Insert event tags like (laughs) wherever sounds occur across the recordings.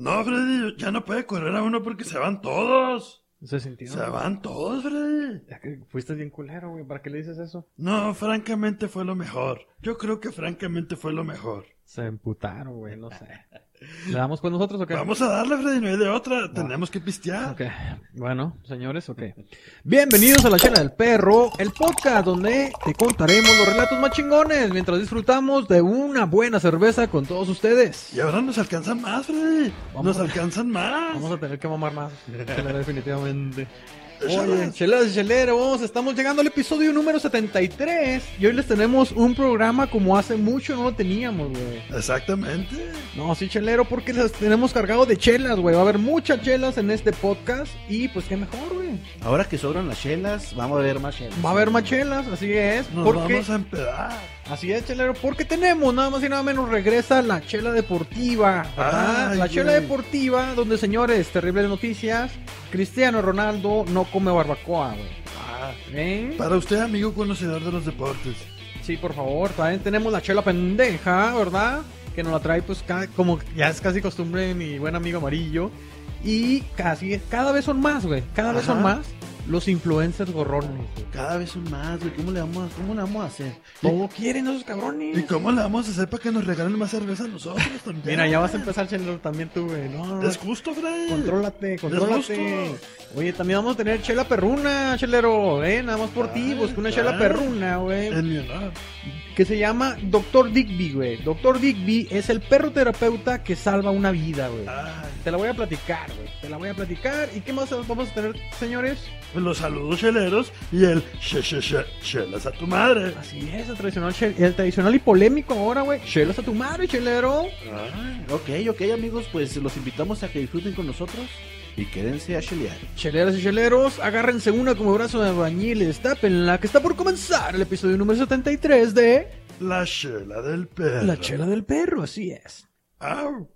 No, Freddy, ya no puede correr a uno porque se van todos. Se sintió. Se van todos, Freddy. Ya que fuiste bien culero, güey. ¿Para qué le dices eso? No, francamente fue lo mejor. Yo creo que francamente fue lo mejor. Se emputaron, güey. No sé. (laughs) ¿Le damos con nosotros o qué? Vamos a darle, Freddy, no hay de otra. Tenemos que pistear. Ok. Bueno, señores, ok. Bienvenidos a La Chela del Perro, el podcast donde te contaremos los relatos más chingones mientras disfrutamos de una buena cerveza con todos ustedes. Y ahora nos alcanzan más, Freddy. Vamos Nos a- alcanzan más. Vamos a tener que mamar más. Definitivamente. Chelas. Oye, chelas y cheleros, estamos llegando al episodio número 73 y hoy les tenemos un programa como hace mucho no lo teníamos, güey. Exactamente. No, sí, chelero, porque les tenemos cargado de chelas, güey. Va a haber muchas chelas en este podcast y pues qué mejor, güey. Ahora que sobran las chelas, vamos a ver más chelas. Va a haber más chelas, así es. Nos porque, vamos a empedar. Así es, chelero, porque tenemos nada más y nada menos regresa la chela deportiva, ¿verdad? Ay, la chela güey. deportiva, donde señores, terribles noticias, Cristiano Ronaldo no come barbacoa, güey. Ah, ¿Eh? para usted, amigo conocedor de los deportes. Sí, por favor, también tenemos la chela pendeja, ¿verdad? Que nos la trae, pues, como ya es casi costumbre mi buen amigo amarillo. Y casi, cada vez son más, güey. Cada vez son más los influencers gorrones, güey. Cada vez son más, güey. ¿Cómo le vamos a, cómo le vamos a hacer? Todo quieren esos cabrones. ¿Y cómo le vamos a hacer para que nos regalen más cerveza a nosotros también? Mira, ya vas a empezar, chelero, también tú, güey. No, Es justo, Freddy. Contrólate, contrólate. Oye, también vamos a tener chela perruna, chelero, eh, nada más por ti, Ay, busca una chela perruna, güey. En mi honor. Que se llama Doctor Digby, güey. Doctor Digby es el perro terapeuta que salva una vida, güey. Ay, Te la voy a platicar, güey. Te la voy a platicar. ¿Y qué más vamos a tener, señores? pues los saludos cheleros y el she, she, she, chelas a tu madre. Así es, el tradicional, el tradicional y polémico ahora, güey. Chelas a tu madre, chelero. Ay, ok, ok, amigos, pues los invitamos a que disfruten con nosotros y quédense a chelear. Cheleras y cheleros, agárrense una como brazo de albañiles, tápenla, que está por comenzar el episodio número 73 de La chela del perro. La Chela del Perro, así es. Au.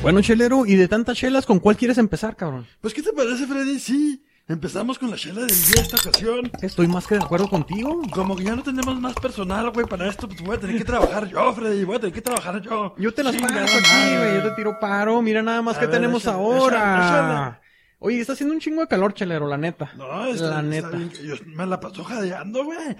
Bueno, chelero, y de tantas chelas, ¿con cuál quieres empezar, cabrón? Pues, ¿qué te parece, Freddy? Sí, empezamos con la chela del día esta ocasión. Estoy más que de acuerdo contigo. Como que ya no tenemos más personal, güey, para esto, pues voy a tener que trabajar yo, Freddy. Voy a tener que trabajar yo. Yo te las Chingada aquí, güey. Yo te tiro paro. Mira nada más A que ver, tenemos échale, ahora. échale, échale. Oye, está haciendo un chingo de calor, chelero, la neta. No, está, la está neta. bien. Yo me la paso jadeando, güey.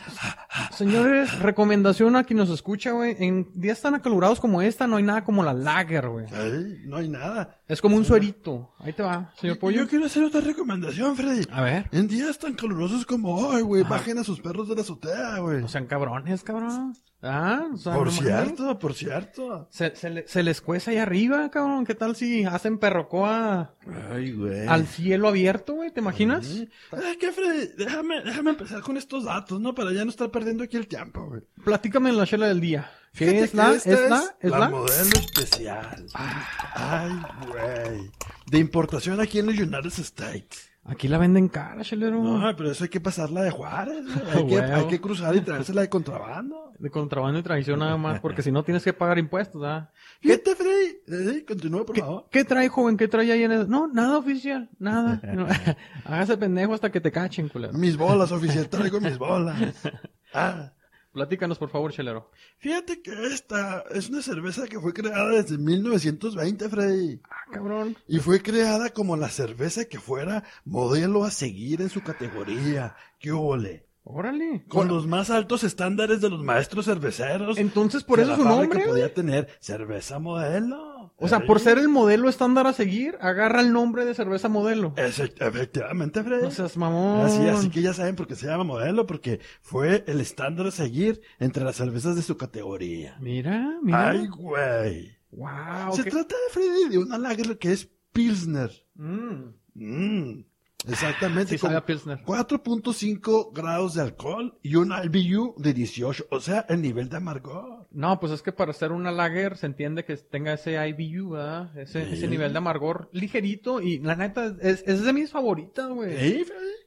Señores, recomendación a quien nos escucha, güey. En días tan acalorados como esta, no hay nada como la lager, güey. Ay, no hay nada. Es como un suerito. Ahí te va, señor Pollo. Yo quiero hacer otra recomendación, Freddy. A ver. En días tan calurosos como hoy, güey, bajen a sus perros de la azotea, güey. No sean cabrones, cabrón. Ah, o sea, Por no cierto, por cierto. Se, se, le- se les cueza ahí arriba, cabrón. ¿Qué tal si hacen perrocoa Ay, güey. al cielo abierto, güey? ¿Te imaginas? Ay, ¿qué, Freddy? Déjame, déjame empezar con estos datos, ¿no? Para ya no estar perdiendo aquí el tiempo, güey. Platícame en la chela del día. ¿Qué es la? ¿Es la? ¿Es la modelo especial. Ay, güey. De importación aquí en los United States. Aquí la venden cara, chelero. No, pero eso hay que pasarla de Juárez. (laughs) Hay, que, hay que cruzar y traérsela de contrabando. De contrabando y traición nada más, porque si no tienes que pagar impuestos, ¿ah? Fíjate, Freddy. Eh, continúa, por ¿Qué, favor. qué trae, joven? ¿Qué trae ahí en el...? No, nada oficial, nada. No, (laughs) Hágase pendejo hasta que te cachen, culero. Mis bolas, oficial. Traigo mis bolas. (laughs) Ah. Platícanos, por favor, chelero. Fíjate que esta es una cerveza que fue creada desde 1920, Freddy. Ah, cabrón. Y fue creada como la cerveza que fuera modelo a seguir en su categoría. ¿Qué ole? Órale. Con los más altos estándares de los maestros cerveceros. Entonces, por eso la su nombre, podía tener cerveza modelo. O sea, por ser el modelo estándar a seguir, agarra el nombre de cerveza modelo. Ese- efectivamente, Freddy. No seas mamón. Así, así que ya saben por qué se llama modelo, porque fue el estándar a seguir entre las cervezas de su categoría. Mira, mira. Ay, güey. wow. Se trata de Freddy de una lager que es Pilsner. Mm. Mm, exactamente. Sí, con sabe a Pilsner. 4.5 grados de alcohol y un IBU de 18, o sea, el nivel de amargor. No, pues es que para ser una lager se entiende que tenga ese IBU, ¿verdad? Ese, Sí. ese nivel de amargor ligerito y la neta es, es de mis favoritas, güey. ¿Eh?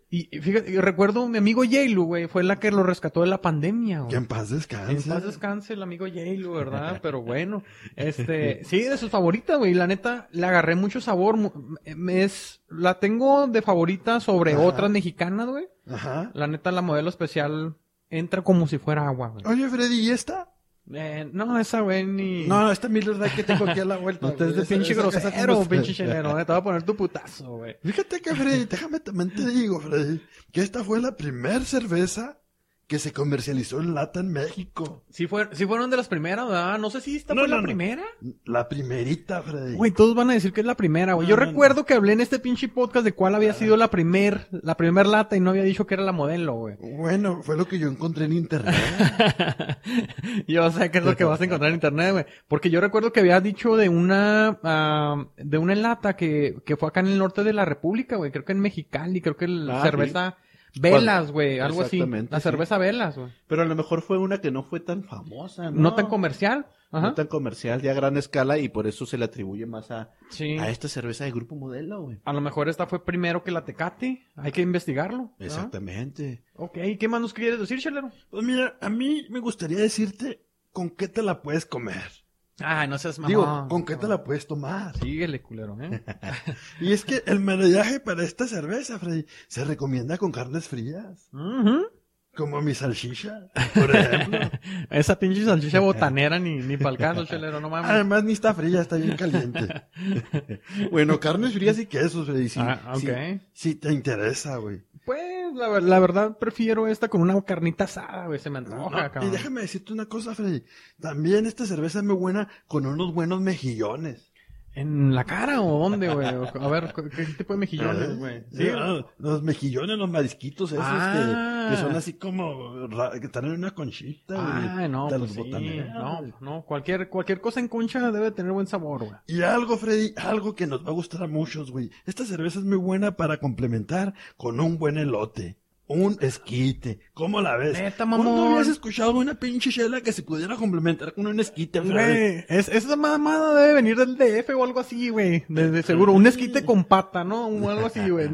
Y, fíjate, recuerdo mi amigo Yailu, güey, fue la que lo rescató de la pandemia, güey. Que en paz descanse. En paz descanse el amigo Yailu, ¿verdad? (laughs) Pero bueno, este, sí, de sus favoritas, güey. La neta, le agarré mucho sabor. me Es, la tengo de favorita sobre Ajá. otras mexicanas, güey. Ajá. La neta, la modelo especial entra como si fuera agua, güey. Oye, Freddy, ¿y esta? Eh, no, esa, güey, ni... No, esta Miller Lite que tengo aquí a la vuelta. No te güey. de pinche grosero, pinche chelero. eh, Te voy a poner tu putazo, güey. Fíjate que, Freddy, déjame también te digo, Freddy, que esta fue la primer cerveza que se comercializó en lata en México. Sí, fue, sí fueron de las primeras, ¿verdad? No sé si esta No, fue no, la no. primera. La primerita, Freddy. Güey, todos van a decir que es la primera, güey. No, Yo no, recuerdo que hablé en este pinche podcast de cuál había sido la primer, la primer lata y no había dicho que era la modelo, güey. Bueno, fue lo que yo encontré en internet. (laughs) yo sé que es lo que vas a encontrar en internet, güey. Porque yo recuerdo que había dicho de una, ah, de una lata que, que fue acá en el norte de la República, güey. Creo que en Mexicali, creo que la Ah, cerveza Velas, güey. Algo así. Exactamente, La sí. cerveza Velas, güey. Pero a lo mejor fue una que no fue tan famosa, ¿no? No tan comercial. Ajá. No tan comercial, ya a gran escala, y por eso se le atribuye más a, Sí. a esta cerveza de grupo modelo, güey. A lo mejor esta fue primero que la Tecate. Hay que investigarlo. Exactamente. Ok, ¿qué más nos quieres decir, Chelero? Pues mira, a mí me gustaría decirte con qué te la puedes comer. Ay, no seas mamón. Digo, con qué te la puedes tomar. Síguele, culero, ¿eh? (laughs) Y es que el maridaje para esta cerveza, Freddy, se recomienda con carnes frías. Como mi salchicha, por ejemplo. (laughs) Esa pinche salchicha botanera ni, ni pa'l caso, Chelero, no mames. Además, ni está fría, está bien caliente. (laughs) bueno, carnes frías y quesos, Freddy. Sí, Ah, ok. sí, sí te interesa, güey. Pues, la, ver- la verdad, prefiero esta con una carnita asada, güey. Se me antoja, No, y cabrón. déjame decirte una cosa, Freddy. También esta cerveza es muy buena con unos buenos mejillones. ¿En la cara o dónde, güey? A ver, ¿qué tipo de mejillones, güey? Sí, ah, los mejillones, los marisquitos esos Ah. que, que son así como que están en una conchita. Ay, no, pues sí. No, no, cualquier, cualquier cosa en concha debe tener buen sabor, güey. Y algo, Freddy, algo que nos va a gustar a muchos, güey. Esta cerveza es muy buena para complementar con un buen elote. Un esquite. ¿Cómo la ves? Neta, ¿Cuándo mamón. habías escuchado una pinche chela que se pudiera complementar con un esquite? Güey, es, esa mamada debe venir del DF o algo así, güey. De, de seguro. Un esquite con pata, ¿no? O algo así, güey.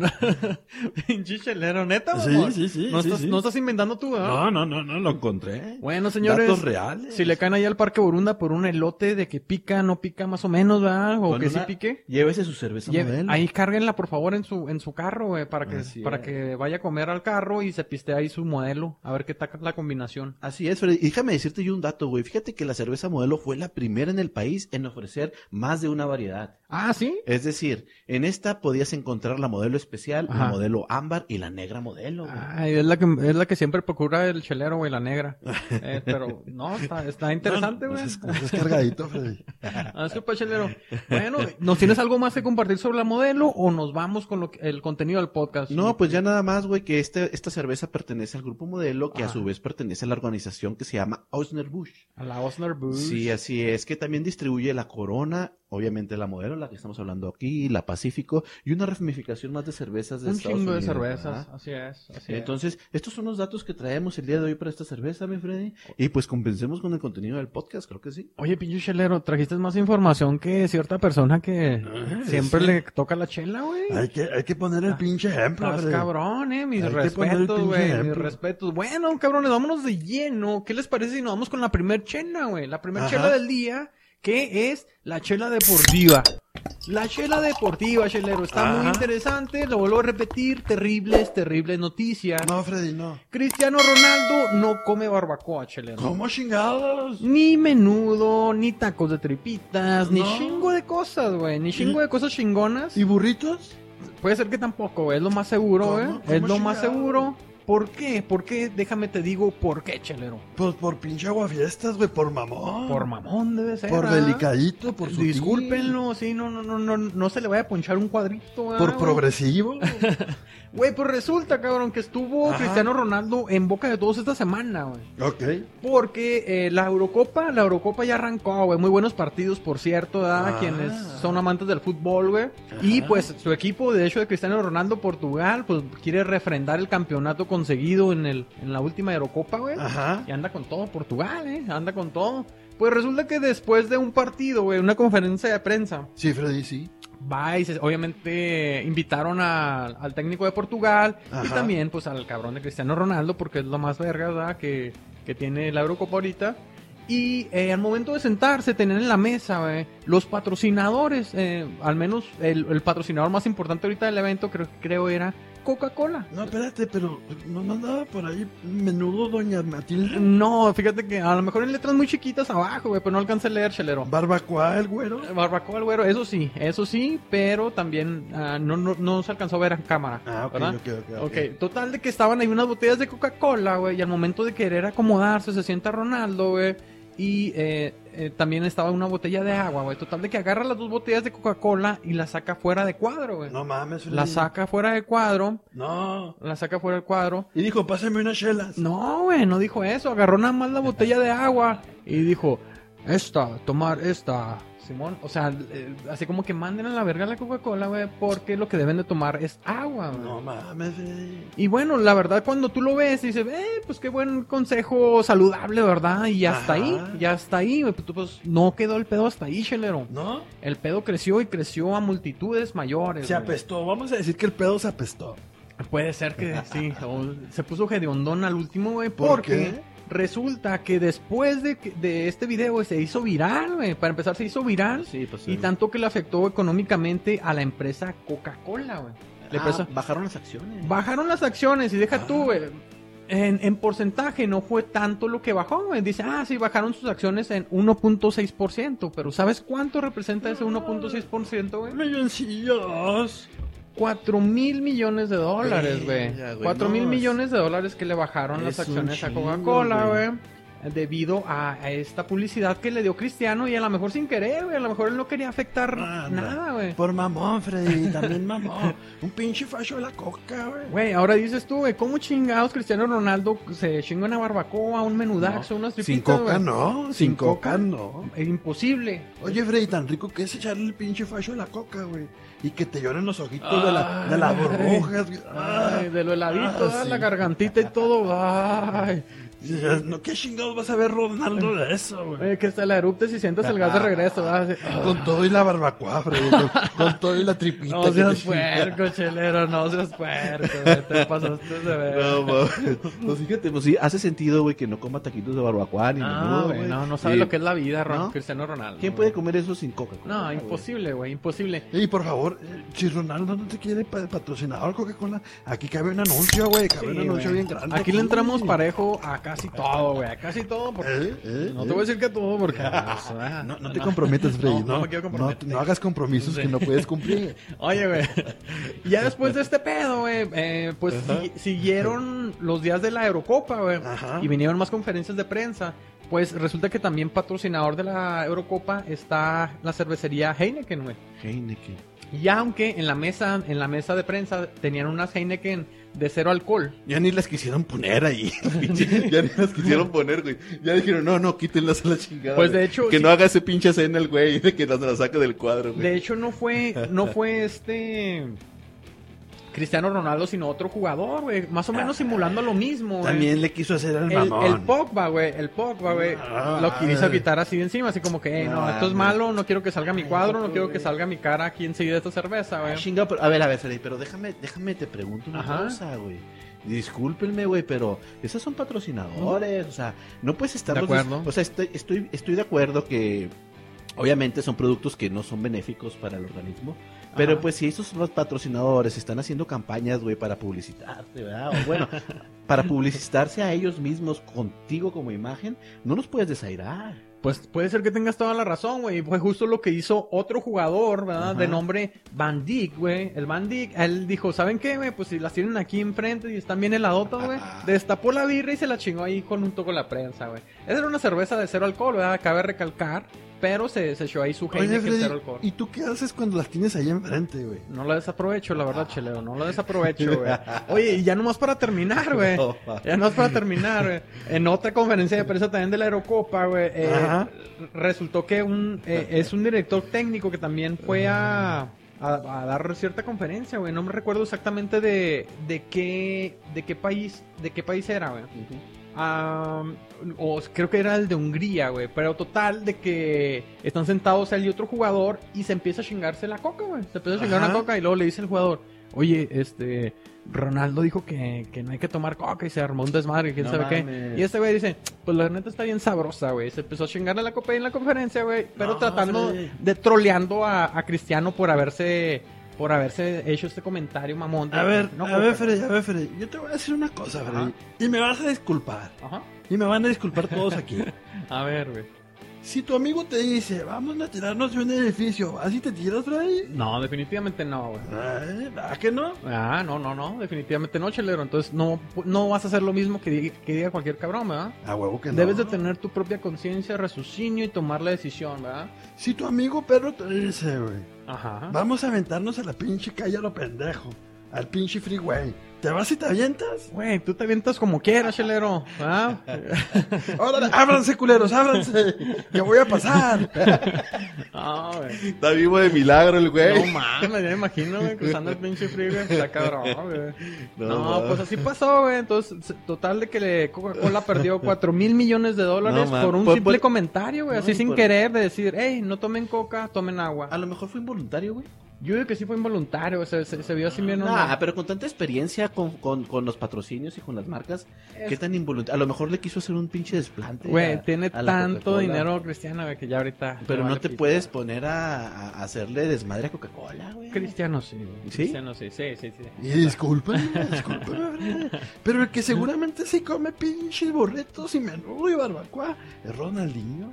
(laughs) Pinche chelero, neta, Sí, mamón. sí, sí, No, sí, estás, sí. no estás inventando tú, ¿verdad? No, no, no, no, lo encontré. Bueno, señores. Datos reales. Si le caen ahí al Parque Borunda por un elote de que pica, no pica más o menos, ¿verdad? O Con que sí una- pique. Llévese su cerveza Lle- modelo. ahí cárguenla por favor en su en su carro, güey, para que Así para es. que vaya a comer al carro y se piste ahí su modelo, a ver qué tal la combinación. Así es, Freddy. Déjame decirte yo un dato, güey. Fíjate que la cerveza modelo fue la primera en el país en ofrecer más de una variedad. Ah, ¿sí? Es decir, en esta podías encontrar la modelo especial, Ajá. la modelo ámbar y la negra modelo, güey. Ay, es la que es la que siempre procura el chelero, güey, la negra. (laughs) Eh, pero no, está, está interesante, No, güey. pues es, pues (laughs) cargadito, Freddy. Ah, súper chelero. Bueno, ¿nos tienes algo más que compartir sobre la modelo o nos vamos con lo que- el contenido del podcast? No, pues ya nada más, güey, que este, esta cerveza pertenece al grupo modelo, que a Ah. su vez pertenece a la organización que se llama Ausner Busch. A la Osner Bush. Sí, así es, que también distribuye la Corona, obviamente la modelo, la que estamos hablando aquí, la Pacífico, y una ramificación más de cervezas de un Estados chingo de cervezas, ¿verdad? así es, así es. Entonces, estos son los datos que traemos el día de hoy para esta cerveza, mi Freddy. Y pues compensemos con el contenido del podcast, creo que sí. Oye, pinche chelero, trajiste más información que cierta persona que Ah, siempre sí. le toca la chela, güey. Hay que, hay que poner el pinche ejemplo, Estás cabrón, eh, mis el respetos, güey, mis respetos. Bueno, cabrones, vámonos de lleno. ¿Qué les parece si nos vamos con la primer chela, güey? La primer Ajá. chela del día, que es la chela deportiva. La chela deportiva, chelero, está muy interesante, lo vuelvo a repetir, terribles, terribles noticias. No, Freddy, no. Cristiano Ronaldo no come barbacoa, chelero. ¿Cómo chingados? Ni menudo, ni tacos de tripitas, ni chingo de cosas, güey. Ni chingo de cosas chingonas. ¿Y burritos? Puede ser que tampoco. Es lo más seguro. ¿Cómo Es lo más seguro. ¿Por qué? ¿Por qué? Déjame te digo por qué, chelero. Pues por pinche aguafiestas, güey, por mamón. Por mamón debe ser. Por ¿ah? delicadito, por su Discúlpenlo, sí, no, no, no, no, no se le vaya a ponchar un cuadrito, ¿ah, Por güey? progresivo. (laughs) Güey, pues resulta, cabrón, que estuvo Ajá. Cristiano Ronaldo en boca de todos esta semana, güey. ok. Porque eh, la Eurocopa, la Eurocopa ya arrancó, güey. Muy buenos partidos, por cierto. Ah. Quienes son amantes del fútbol, güey. Y pues su equipo, de hecho, de Cristiano Ronaldo, Portugal, pues quiere refrendar el campeonato conseguido en, el, en la última Eurocopa, güey. Ajá. Y anda con todo Portugal, ¿eh? Anda con todo. Pues resulta que después de un partido, güey, una conferencia de prensa, Sí, Freddy, sí. va y se- obviamente invitaron a- al técnico de Portugal y Ajá. también pues al cabrón de Cristiano Ronaldo porque es lo más verga ¿verdad? Que, que tiene la Eurocopa ahorita. Y eh, al momento de sentarse, tener en la mesa güey, los patrocinadores, eh, al menos el, el patrocinador más importante ahorita del evento creo, creo era Coca-Cola. No, espérate, pero no no andaba por ahí menudo doña Matilde. No, fíjate que a lo mejor en letras muy chiquitas abajo, güey, pero no alcancé a leer, chelero. Barbacoa, el güero. Barbacoa el güero, eso sí, eso sí, pero también ah, no, no, no se alcanzó a ver en cámara. Ah, ok, ¿verdad? ok, ok, ok. Ok, total de que estaban ahí unas botellas de Coca-Cola, güey, y al momento de querer acomodarse se sienta Ronaldo, güey, y eh, eh, también estaba una botella de agua, güey. Total de que agarra las dos botellas de Coca-Cola y la saca fuera de cuadro, güey. No mames. La saca fuera de cuadro, No. la saca fuera del cuadro. Y dijo, pásame unas chelas. No, güey, no dijo eso. Agarró nada más la botella de agua y dijo, esta, tomar esta, Simón. O sea, eh, así como que manden a la verga la Coca-Cola, güey, porque lo que deben de tomar es agua, güey. No mames, Freddy. Y bueno, la verdad, cuando tú lo ves, dices, eh, pues qué buen consejo saludable, ¿verdad? Y hasta Ajá. ahí, ya hasta ahí, güey. Pues, pues, no quedó el pedo hasta ahí, chelero. ¿No? El pedo creció y creció a multitudes mayores. Se güey. apestó. Vamos a decir que el pedo se apestó. Puede ser que (laughs) sí. o se puso hedondón al último, güey. ¿Por Porque qué? Resulta que después de, de este video se hizo viral, güey. Para empezar, se hizo viral. Sí, pues, Y sí. tanto que le afectó económicamente a la empresa Coca-Cola, güey. Le Ah, empezó- bajaron las acciones. Bajaron las acciones y deja Ah. tú, güey. En, en porcentaje no fue tanto lo que bajó, güey. Dice, ah, sí, bajaron sus acciones en 1.6%. Pero ¿sabes cuánto representa ese 1.6%, güey? Milloncillos. 4 mil millones de dólares, güey. Verga, güey, 4 mil no, millones de dólares que le bajaron las acciones a Coca-Cola, güey. Debido a, a esta publicidad que le dio Cristiano y a lo mejor sin querer, güey. A lo mejor él no quería afectar nada, güey. Por mamón, Freddy. También mamón. (laughs) Un pinche facho de la coca, güey. Güey, ahora dices tú, güey, ¿cómo chingados Cristiano Ronaldo se chingó una barbacoa, un menudaxo, unas tripitas, Sin coca no. Sin, Sin coca, coca. no. Es imposible. Oye, Freddy, tan rico que es echarle el pinche facho de la coca, güey. Y que te lloren los ojitos de, la, de las burbujas. Ay, de lo heladito, Ah, sí. la gargantita y todo. Ay, No, ¿qué chingados vas a ver Ronaldo de eso, güey? Que se la eruptes y sientas el gas de regreso. ¿verdad? Así, ah. Con todo y la barbacoa, Freddy. Con, con todo y la tripita. No que seas puerco, chelero, no seas puerco, güey, te pasaste de ver. No, mames. Pues fíjate, pues sí, hace sentido, güey, que no coma taquitos de barbacoa ni No, menudo, güey, no, no sabe Sí. lo que es la vida, Ron- ¿No? Cristiano Ronaldo. ¿Quién puede comer eso sin Coca-Cola? No, imposible, güey, imposible. Y por favor, eh, si Ronaldo no te quiere pa- patrocinador Coca-Cola, aquí cabe un anuncio, güey. Cabe un anuncio güey. bien grande. Aquí le entramos parejo a casi todo, güey, casi todo, porque... ¿Eh? ¿Eh? No te voy a decir que todo, porque... ah, No, no te comprometas, Freddy. No, No, no me quiero comprometer. no- no hagas compromisos que no puedes cumplir. (laughs) Oye, güey. Ya después de este pedo, güey, eh, pues si- siguieron los días de la Eurocopa, güey. Ajá. Y vinieron más conferencias de prensa. Pues resulta que también patrocinador de la Eurocopa está la cervecería Heineken, güey. Heineken. Y aunque en la mesa, en la mesa de prensa tenían unas Heineken de cero alcohol. Ya ni las quisieron poner ahí. (laughs) ya ni las quisieron poner, güey. Ya dijeron, no, no, quítenlas a la chingada. Pues, de hecho, Que sí. no haga ese pinche escena el güey (laughs) de que las la saca del cuadro, güey. De hecho, no fue, no (laughs) fue este Cristiano Ronaldo, sino otro jugador, güey. Más o menos simulando lo mismo, güey. También le quiso hacer el El, mamón. el Pogba, güey, el Pogba, güey, Ah, lo quiso quitar así de encima, así como que, "Ey, no, Ah, esto es malo, no quiero que salga mi cuadro, no quiero que salga mi cara aquí enseguida esta cerveza, Ah, güey. pero- a ver, a ver, Freddy, pero déjame, déjame te pregunto una Ajá. cosa, güey. Discúlpenme, güey, pero esos son patrocinadores, o sea, no puedes estar... De acuerdo. O sea, estoy, estoy, estoy de acuerdo que obviamente son productos que no son benéficos para el organismo, pero Ajá. pues si esos los patrocinadores están haciendo campañas, güey, para publicitarse, ¿verdad? O bueno, (laughs) para publicitarse a ellos mismos contigo como imagen, no los puedes desairar. Pues puede ser que tengas toda la razón, güey. Fue justo lo que hizo otro jugador, ¿verdad? Ajá. De nombre Van Dijk, güey. El Van Dijk, él dijo, ¿saben qué, güey? Pues si las tienen aquí enfrente y están bien heladotas, güey. Destapó la birra y se la chingó ahí con un toco la prensa, güey. Esa era una cerveza de cero alcohol, ¿verdad? Cabe recalcar. Pero se, se echó ahí su Oye, Heineken Freddy, cero. ¿y tú qué haces cuando las tienes ahí enfrente, güey? No la desaprovecho, la verdad, chelero. No la desaprovecho, (laughs) güey. Oye, y ya nomás para terminar, (laughs) güey. Ya nomás para terminar, güey. En otra conferencia de prensa también de la Aerocopa, güey. eh, resultó que un, eh, es un director técnico que también fue a, a, a dar cierta conferencia, güey. No me recuerdo exactamente de, de qué de qué país de qué país era, güey. Ah, o creo que era el de Hungría, güey. Pero total, de que están sentados él y otro jugador y se empieza a chingarse la coca, güey. Se empieza a chingar Ajá. una coca y luego le dice el jugador, oye, este, Ronaldo dijo que, que no hay que tomar coca y se armó un desmadre, quién No sabe qué. Y este güey dice, pues la neta está bien sabrosa, güey. Se empezó a chingarle la copa ahí en la conferencia, güey. Pero No, tratando de troleando a, a Cristiano por haberse por haberse hecho este comentario mamón. de A ver, no a ver. Freddy, a ver, Freddy. Yo te voy a decir una cosa, Freddy. Ajá. Y me vas a disculpar. Ajá. Y me van a disculpar todos aquí. (laughs) A ver, güey. si tu amigo te dice, vamos a tirarnos de un edificio, ¿así te tiras, Freddy? No, definitivamente no, güey. Ay, ¿Verdad que no? Ah, no, no, no, definitivamente no, chelero. Entonces no, no vas a hacer lo mismo que diga, que diga cualquier cabrón, ¿verdad? A huevo que no. Debes de tener tu propia conciencia, raciocinio y tomar la decisión, ¿verdad? Si tu amigo perro te dice, güey, Vamos a aventarnos a la pinche calle a lo pendejo, al pinche freeway, ¿te vas y te avientas? Güey, tú te avientas como quieras, chelero. ¿verdad? (laughs) Órale, ábranse, culeros, ábranse, (laughs) que voy a pasar. (laughs) Ah, güey. Está vivo de milagro el No güey. mames, ya me imagino, güey, cruzando el pinche frío, güey. Está cabrón, güey. No, No, pues así pasó, güey. Entonces, total de que le- Coca-Cola perdió 4 mil millones de dólares No, por un Por- simple por- comentario, güey. No, Así sin por- querer de decir, hey, no tomen coca, tomen agua. A lo mejor fue involuntario, güey. Yo digo que sí fue involuntario, güey, se, se, se vio así bien. Nah, onda. pero con tanta experiencia con, con, con los patrocinios y con las marcas, Es- ¿qué tan involuntario? A lo mejor le quiso hacer un pinche desplante. Güey, a- tiene a tanto dinero Cristiano, güey, que ya ahorita. Pero no vale te puedes poner a, a hacerle desmadre a Coca-Cola, güey. Cristiano sí. güey. ¿Sí? Cristiano sí, sí, sí. sí. Y discúlpame, discúlpame, (laughs) pero el que seguramente sí come pinches burritos y menudo y barbacoa es Ronaldinho.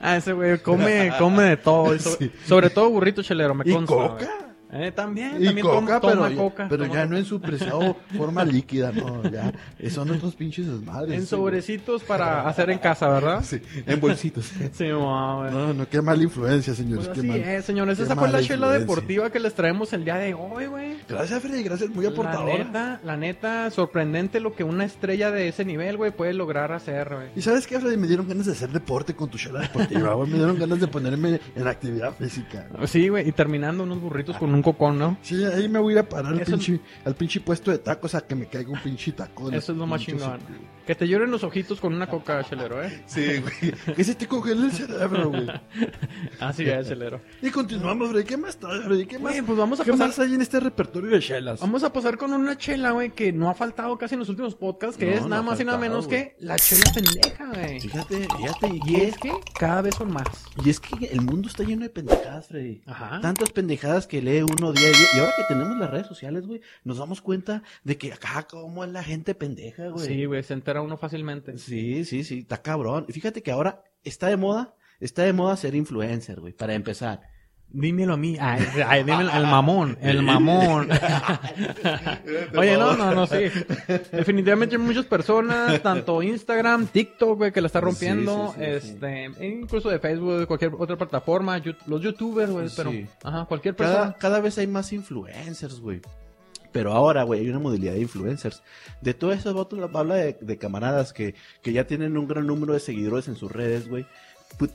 Ah, ese güey come, come de todo. (laughs) Sí. Sobre todo burrito chelero, me Y consta. coca. Eh, también, Y también coca, toma, pero, toma ya- coca. pero toma ya coca. no en su preciado (laughs) forma líquida, no, ya. Son otros pinches desmadres. En sí, güey. sobrecitos para hacer en casa, ¿verdad? Sí, en bolsitos. (laughs) Sí, mamá, güey. No, no, qué mala influencia, señores. Pues así es, señores. qué Esa fue la chela deportiva que les traemos el día de hoy, güey. Gracias, Freddy, gracias, muy La aportadora. neta, la neta, sorprendente lo que una estrella de ese nivel, güey, puede lograr hacer, güey. Y sabes qué, Freddy, me dieron ganas de hacer deporte con tu chela deportiva, güey. Me dieron ganas de ponerme en actividad física. güey. Sí, güey, y terminando unos burritos con un cocón, ¿no? Sí, ahí me voy a ir a parar al pinche, al pinche puesto de tacos a que me caiga un pinche taco. en Eso es lo más chingón. Que te lloren los ojitos con una coca, chelero, ¿eh? Sí, güey. Que se te congela el cerebro, güey. (laughs) Así es, chelero. Y continuamos, Freddy. ¿Qué más traes, Freddy? ¿Qué más, Güey, pues vamos a ¿qué pasar- más hay en este repertorio de chelas? Vamos a pasar con una chela, güey, que no ha faltado casi en los últimos podcasts, que No, es no nada más y nada menos güey. que la chela pendeja, güey. Fíjate, fíjate. Y es que cada vez son más. Y es que el mundo está lleno de pendejadas, Freddy. Ajá. Tantas pendejadas que lee uno día a día. Y ahora que tenemos las redes sociales, güey, nos damos cuenta de que acá cómo es la gente pendeja, güey. Sí, güey, se entera uno fácilmente. Sí, sí, sí, está cabrón. Y fíjate que ahora está de moda, está de moda ser influencer, güey, para empezar. Dímelo a mí. Ay, ay, (laughs) dímelo al mamón, el mamón. (laughs) (laughs) Oye, no, no, no, sí. Definitivamente hay muchas personas, tanto Instagram, TikTok, güey, que la está rompiendo, Sí, sí, sí, sí. este, e incluso de Facebook, de cualquier otra plataforma, los youtubers, güey, Sí. pero, ajá, cualquier persona. Cada, cada vez hay más influencers, güey. Pero ahora, güey, hay una modalidad de influencers. De todo eso vatos, habla de, de camaradas que, que ya tienen un gran número de seguidores en sus redes, güey.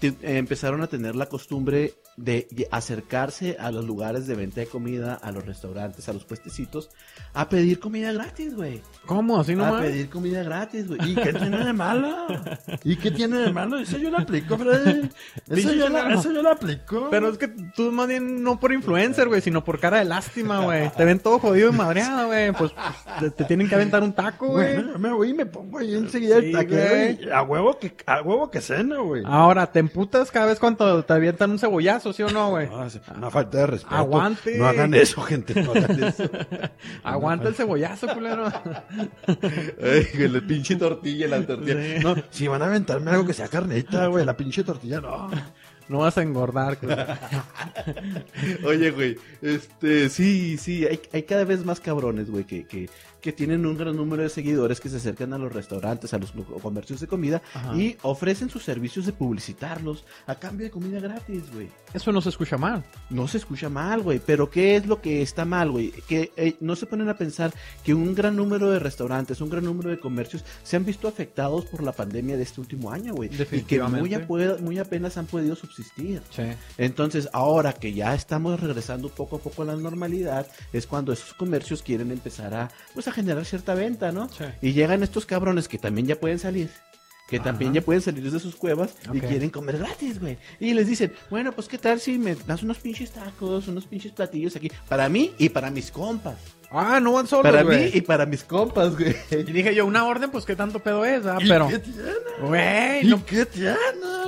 Eh, empezaron a tener la costumbre de acercarse a los lugares de venta de comida, a los restaurantes, a los puestecitos, a pedir comida gratis, güey. ¿Cómo? ¿Así A nomás? pedir comida gratis, güey. ¿Y qué tiene de malo? ¿Y qué tiene de malo? Eso yo lo aplico, Freddy. (laughs) Eso yo, la, chela. eso yo lo aplico. Pero es que tú más bien no por influencer, güey, sino por cara de lástima, güey. Te ven todo jodido y madreado, güey. Pues te, te tienen que aventar un taco, güey. Bueno, me voy y me pongo ahí enseguida Sí, el taquero a huevo que, a huevo que cena, güey. Ahora, te emputas cada vez cuando te avientan un cebollazo, ¿sí o no, güey? No, una falta de respeto. Aguante. No hagan eso, gente. No hagan eso. (laughs) Aguanta el cebollazo, culero. el pinche tortilla, la tortilla. Sí. No, si van a aventarme algo que sea carnita, güey, la pinche tortilla, no. No vas a engordar, culero. (laughs) Oye, güey, este, sí, sí, hay, hay cada vez más cabrones, güey, que, que, que tienen un gran número de seguidores que se acercan a los restaurantes, a los comercios de comida Ajá. y ofrecen sus servicios de publicitarlos a cambio de comida gratis, güey. Eso no se escucha mal. No se escucha mal, güey, pero ¿qué es lo que está mal, güey? Que eh, no se ponen a pensar que un gran número de restaurantes, un gran número de comercios se han visto afectados por la pandemia de este último año, güey. Y que muy, muy apenas han podido subsistir. Sí. Entonces, ahora que ya estamos regresando poco a poco a la normalidad, es cuando esos comercios quieren empezar a, pues, a generar cierta venta, ¿no? Sí. Y llegan estos cabrones que también ya pueden salir. Que también ya pueden salir de sus cuevas y quieren comer gratis, güey. Y les dicen, bueno, pues qué tal si me das unos pinches tacos, unos pinches platillos aquí, para mí y para mis compas. Ah, no van solos, Para mí y para mis compas, güey. Y dije yo, una orden, pues qué tanto pedo es, ah, ¿Y pero. qué tiene? Güey, ¿Y no- qué tiene?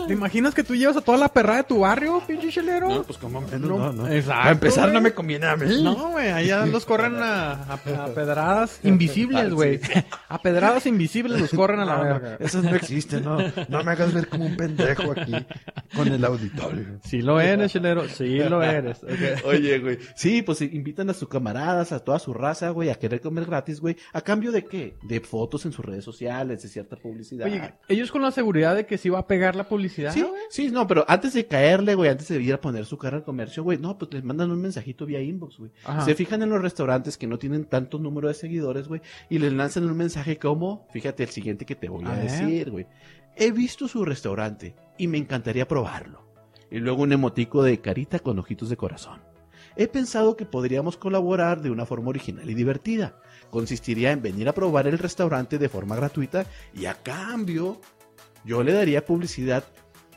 ¿te imaginas que tú llevas a toda la perra de tu barrio, pinche chelero? No, pues como menos, No, no, no. exacto, Para empezar, güey. no me conviene a mí. No, güey, allá (laughs) los corren a, a, a pedradas (laughs) invisibles, güey. A pedradas invisibles los corren a la verga. Esas no existen, no. No me hagas ver como un pendejo aquí con el auditorio. Sí lo eres, chelero, sí lo eres. ok. Oye, güey. Sí, pues invitan a sus camaradas, a toda su raza, güey, a querer comer gratis, güey. ¿A cambio de qué? De fotos en sus redes sociales, de cierta publicidad. Oye, ellos con la seguridad de que sí va a pegar la publicidad, Sí, güey. sí, no, pero antes de caerle, güey, antes de ir a poner su cara al comercio, güey, no, pues les mandan un mensajito vía inbox, güey. Se fijan en los restaurantes que no tienen tanto número de seguidores, güey, y les lanzan un mensaje como, fíjate el siguiente que te voy a, decir, güey. He visto su restaurante y me encantaría probarlo. Y luego un emotico de carita con ojitos de corazón. He pensado que podríamos colaborar de una forma original y divertida. Consistiría en venir a probar el restaurante de forma gratuita y a cambio yo le daría publicidad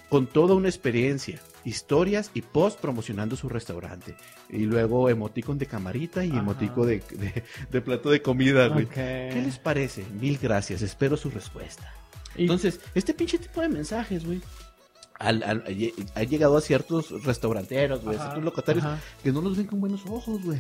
con toda una experiencia, historias y post promocionando su restaurante. Y luego emoticon de camarita y Ajá. emotico de, de- de plato de comida, güey. ¿Qué les parece? Mil gracias, espero su respuesta. Y- Entonces, este pinche tipo de mensajes, güey, al- al- ha llegado a ciertos restauranteros, güey, ciertos locatarios, ajá. que no los ven con buenos ojos, güey.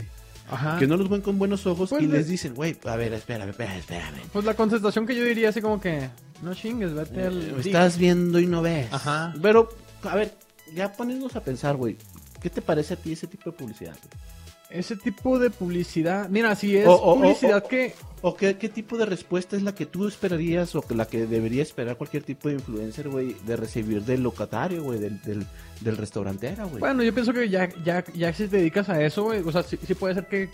Ajá. Que no los ven con buenos ojos Pues y les dicen, güey, a ver, espérame, espérame, espérame. Pues la contestación que yo diría así como que, no chingues, vete al... Eh, estás viendo y no ves. Ajá. Pero, a ver, ya poniéndonos a pensar, güey, ¿qué te parece a ti ese tipo de publicidad? güey? Ese tipo de publicidad, mira, si es O- o- o- publicidad o- que... ¿O qué, qué tipo de respuesta es la que tú esperarías o la que debería esperar cualquier tipo de influencer, güey, de recibir del locatario, güey, del, del, del restaurantero, güey? Bueno, yo pienso que ya, ya, ya si te dedicas a eso, güey, o sea, sí, sí puede ser que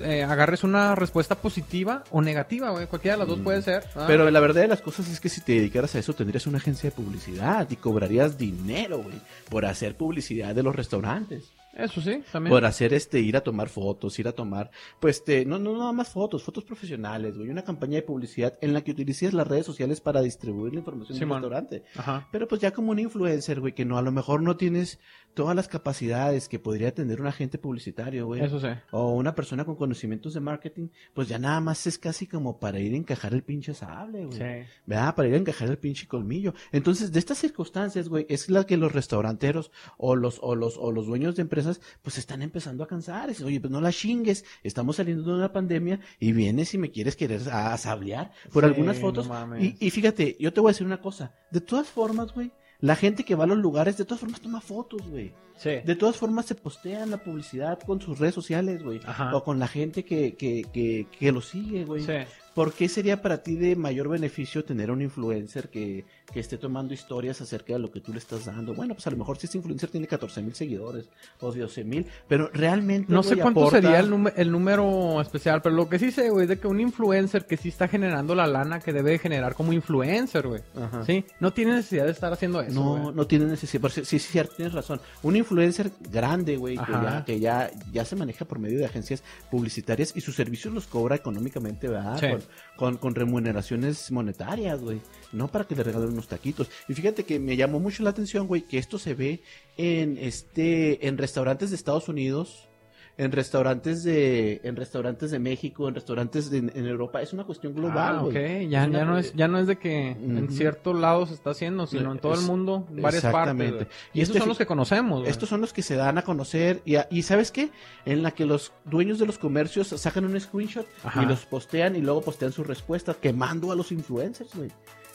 eh, agarres una respuesta positiva o negativa, güey, cualquiera de las dos Mm. puede ser. ¿ah? Pero la verdad de las cosas es que si te dedicaras a eso tendrías una agencia de publicidad y cobrarías dinero, güey, por hacer publicidad de los restaurantes. Eso sí, también. Por hacer este, ir a tomar fotos, ir a tomar, pues, este, no, no, nada más fotos, fotos profesionales, güey, una campaña de publicidad en la que utilices las redes sociales para distribuir la información del Simón. restaurante. Ajá. Pero pues ya como un influencer, güey, que no, a lo mejor no tienes todas las capacidades que podría tener un agente publicitario, güey. Eso sí. O una persona con conocimientos de marketing, pues ya nada más es casi como para ir a encajar el pinche sable, güey. Sí. ¿verdad? Para ir a encajar el pinche colmillo. Entonces, de estas circunstancias, güey, es la que los restauranteros o los, o los, o los dueños de empresas, pues están empezando a cansar. Es, Oye, pues no la chingues, estamos saliendo de una pandemia y vienes y me quieres querer a, a sablear por Sí, algunas no fotos. mames. y, y fíjate, yo te voy a decir una cosa. De todas formas, güey, la gente que va a los lugares, de todas formas toma fotos, güey. Sí. De todas formas se postean la publicidad con sus redes sociales, güey. Ajá. O con la gente que, que, que, que lo sigue, güey. Sí. ¿Por qué sería para ti de mayor beneficio tener un influencer que, que esté tomando historias acerca de lo que tú le estás dando? Bueno, pues a lo mejor si este influencer tiene 14 mil seguidores o 12 mil, pero realmente... No sé cuánto aporta- sería el, el número especial, pero lo que sí sé, güey, es de que un influencer que sí está generando la lana que debe de generar como influencer, güey. Sí, no tiene necesidad de estar haciendo eso, No, güey. no tiene necesidad. pero Sí, sí, sí, tienes razón. Un influencer grande, güey, que, ya, que ya, ya se maneja por medio de agencias publicitarias y sus servicios los cobra económicamente, ¿verdad? Sí. Con, con, con remuneraciones monetarias, güey. No para que le regalen unos taquitos. Y fíjate que me llamó mucho la atención, güey, que esto se ve en este, en restaurantes de Estados Unidos. En restaurantes de, en restaurantes de México, en restaurantes de- en Europa, es una cuestión global, Ah, güey. ok, ya, ya, no es, ya no es de que en ciertos lados se está haciendo, sino en todo el mundo, en varias exactamente. partes. Y Y estos este son los que conocemos, güey. Estos son los que se dan a conocer y, a- y ¿sabes qué? En la que los dueños de los comercios sacan un screenshot Ajá. y los postean y luego postean sus respuestas quemando a los influencers, güey.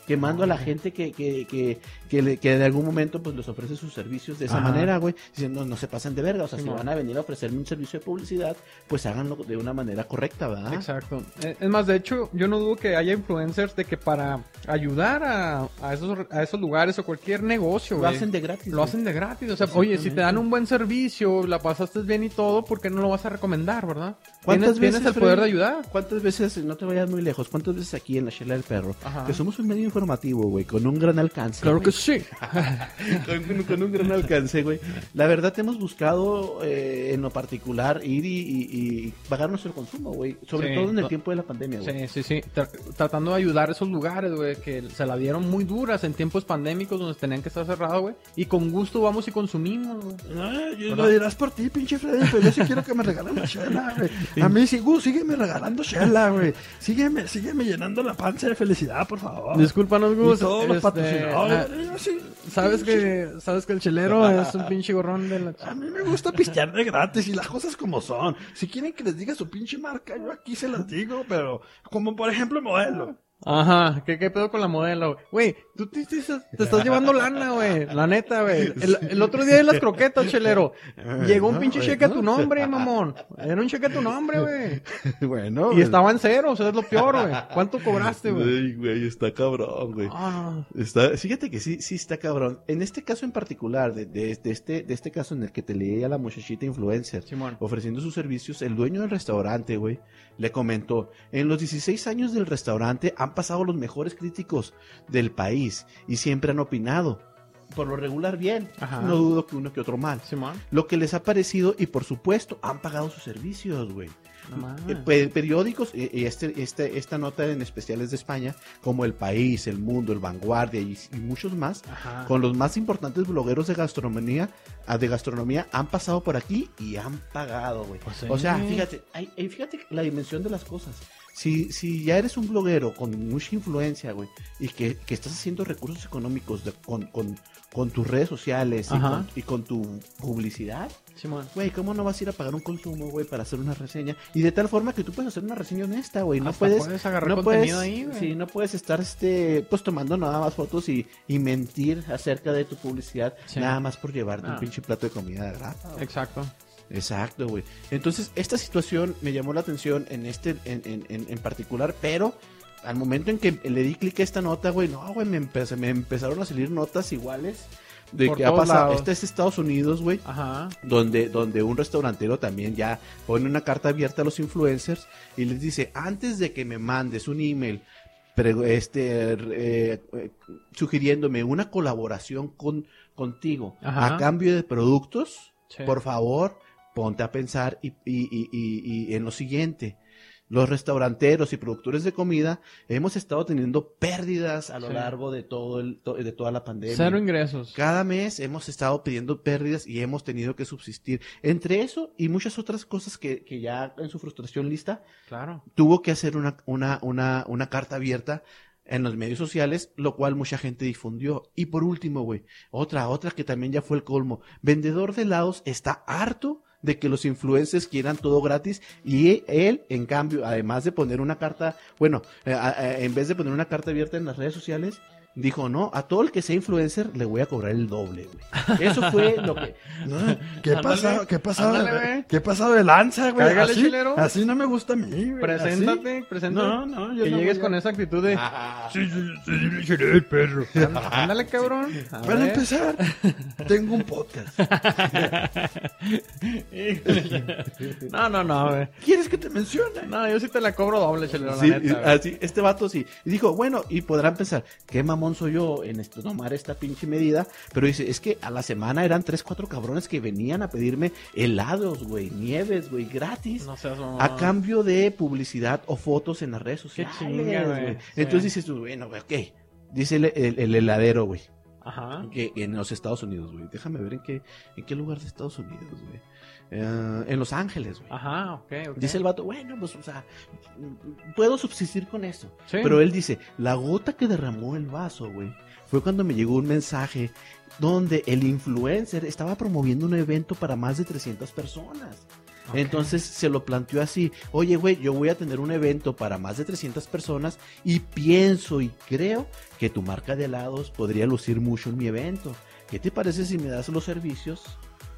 Quemando a la gente que, que, que, que, le- que en algún momento pues les ofrece sus servicios de esa Ajá. manera, güey. Diciendo, no, no se pasen de verga. O sea, si Simón. van a venir a ofrecerme un servicio de publicidad, pues háganlo de una manera correcta, ¿verdad? Exacto. Eh, Es más, de hecho, yo no dudo que haya influencers de que para ayudar a, a esos, a esos lugares o cualquier negocio, Lo hacen de gratis. Lo hacen de gratis. O sea, oye, si te dan un buen servicio, la pasaste bien y todo, ¿por qué no lo vas a recomendar, verdad? ¿Cuántas Tienes, tienes veces, el poder de ayudar. ¿Cuántas veces, no te vayas muy lejos, cuántas veces aquí en la Chela del Perro, Ajá. que somos un medio informativo, güey, con un gran alcance. Claro güey? que sí. (laughs) con, con un gran alcance, güey. La verdad, hemos buscado eh, en lo particular ir y, y- y pagar nuestro consumo, güey. Sobre Sí. todo en el No. tiempo de la pandemia, güey. Sí, sí, sí. Tra- tratando de ayudar a esos lugares, güey, que se la dieron muy duras en tiempos pandémicos donde tenían que estar cerrados, güey. Y con gusto vamos y consumimos, güey. Ah, yo- ¿Verdad? lo dirás por ti, pinche Freddy, pero yo sí quiero que me regalen la chela, güey. A mí sí, Gus, sígueme regalando chela, güey. Sígueme, sígueme llenando la panza de felicidad, por favor. Discúlpanos, Gus. todos los este, patrocinadores. ah, yo sí, Sabes que, sabes que el chelero (laughs) es un pinche gorrón de la... A mí me gusta pistear de gratis y las cosas como son. Si quieren que les diga su pinche marca, yo aquí se las digo, pero como por ejemplo modelo. Ajá, ¿qué, qué pedo con la modelo? Güey, tú te, te- te estás llevando lana, güey. La neta, güey. El, el otro día de las croquetas, chelero. Llegó un pinche cheque a tu nombre, mamón. Era un cheque a tu nombre, güey. Bueno, Y estaba en cero, o sea, es lo peor, güey. ¿Cuánto cobraste, güey? Güey, está cabrón, güey. Ah, Está, fíjate que sí, sí está cabrón. En este caso en particular, de, de- de este, de este caso en el que te leí a la muchachita influencer, Simón. ofreciendo sus servicios, el dueño del restaurante, güey, le comentó, en los 16 años del restaurante han pasado los mejores críticos del país y siempre han opinado. Por lo regular bien, Ajá. no dudo que uno que otro mal. Simón. Lo que les ha parecido y por supuesto han pagado sus servicios, güey. No. Eh, pe- periódicos, eh, y este, este, esta nota en especiales de España, como El País, El Mundo, El Vanguardia y, y muchos más, Ajá. con los más importantes blogueros de gastronomía, ah, de gastronomía han pasado por aquí y han pagado, güey. Pues sí. O sea, fíjate, hay- hay- fíjate la dimensión de las cosas. Si, si ya eres un bloguero con mucha influencia, güey, y que, que estás haciendo recursos económicos de- con, con, con tus redes sociales y con, y con tu publicidad, Simón. Güey, ¿cómo no vas a ir a pagar un consumo, güey, para hacer una reseña? Y de tal forma que tú puedes hacer una reseña honesta, güey. No Hasta puedes, puedes agarrar no contenido puedes, ahí, güey. sí, no puedes estar, este, pues tomando nada más fotos y, y mentir acerca de tu publicidad, Sí. nada más por llevarte Ah. un pinche plato de comida de grata. Exacto. Exacto, güey. Entonces, esta situación me llamó la atención en este, en, en, en, particular, pero al momento en que le di clic a esta nota, güey, no, güey, me, empecé- me empezaron a salir notas iguales de Por que ha pasado. lados. Este es Estados Unidos, güey Ajá. donde, donde un restaurantero también ya pone una carta abierta a los influencers y les dice, antes de que me mandes un email este, eh, eh, sugiriéndome una colaboración con, contigo Ajá. a cambio de productos, Sí. por favor, ponte a pensar y, y- y- y- en lo siguiente. Los restauranteros y productores de comida hemos estado teniendo pérdidas a lo Sí. largo de todo el, to- de toda la pandemia. Cero ingresos. Cada mes hemos estado pidiendo pérdidas y hemos tenido que subsistir. Entre eso y muchas otras cosas que, que ya en su frustración lista Claro. tuvo que hacer una, una, una, una carta abierta en los medios sociales, lo cual mucha gente difundió. Y por último, güey, otra, otra que también ya fue el colmo. Vendedor de helados está harto de que los influencers quieran todo gratis y él, en cambio, además de poner una carta, bueno, eh, en vez de poner una carta abierta en las redes sociales, dijo, no, a todo el que sea influencer le voy a cobrar el doble, güey. Eso fue lo que... ¿No? (laughs) ¿Qué Ándale, pasa? ¿Qué pasa? ándale, güey. ¿Qué pasado de lanza, güey? Cáigale, Así, chilero. así no me gusta a mí, güey. Preséntate, así. preséntate. No, no, yo que no llegues con esa actitud de... Sí, sí, sí, le seré el perro. (laughs) Ándale, cabrón. A Para ver. empezar, tengo un podcast. (laughs) No, no, no, güey. ¿Quieres que te mencione? No, yo sí te la cobro doble, chelero, Sí, la neta. así, este vato sí. Y dijo, bueno, y podrán pensar, qué mamón soy yo en esto, tomar esta pinche medida. Pero dice, es que a la semana eran tres, cuatro cabrones que venían a pedirme helados, güey, nieves, güey, gratis. No seas mamón. A cambio de publicidad o fotos en las redes sociales. güey. Sí. Entonces dices bueno, güey, ok. Dice el, el- el heladero, güey. Ajá. Que en los Estados Unidos, güey. Déjame ver en qué, en qué lugar de Estados Unidos, güey. Eh, en Los Ángeles, güey. Ajá, ok, ok. Dice el vato, bueno, pues, o sea, puedo subsistir con eso. Sí. Pero él dice, la gota que derramó el vaso, güey, fue cuando me llegó un mensaje donde el influencer estaba promoviendo un evento para más de 300 personas. Entonces se lo planteó así, oye, güey, yo voy a tener un evento para más de 300 personas y pienso y creo que tu marca de helados podría lucir mucho en mi evento. ¿Qué te parece si me das los servicios?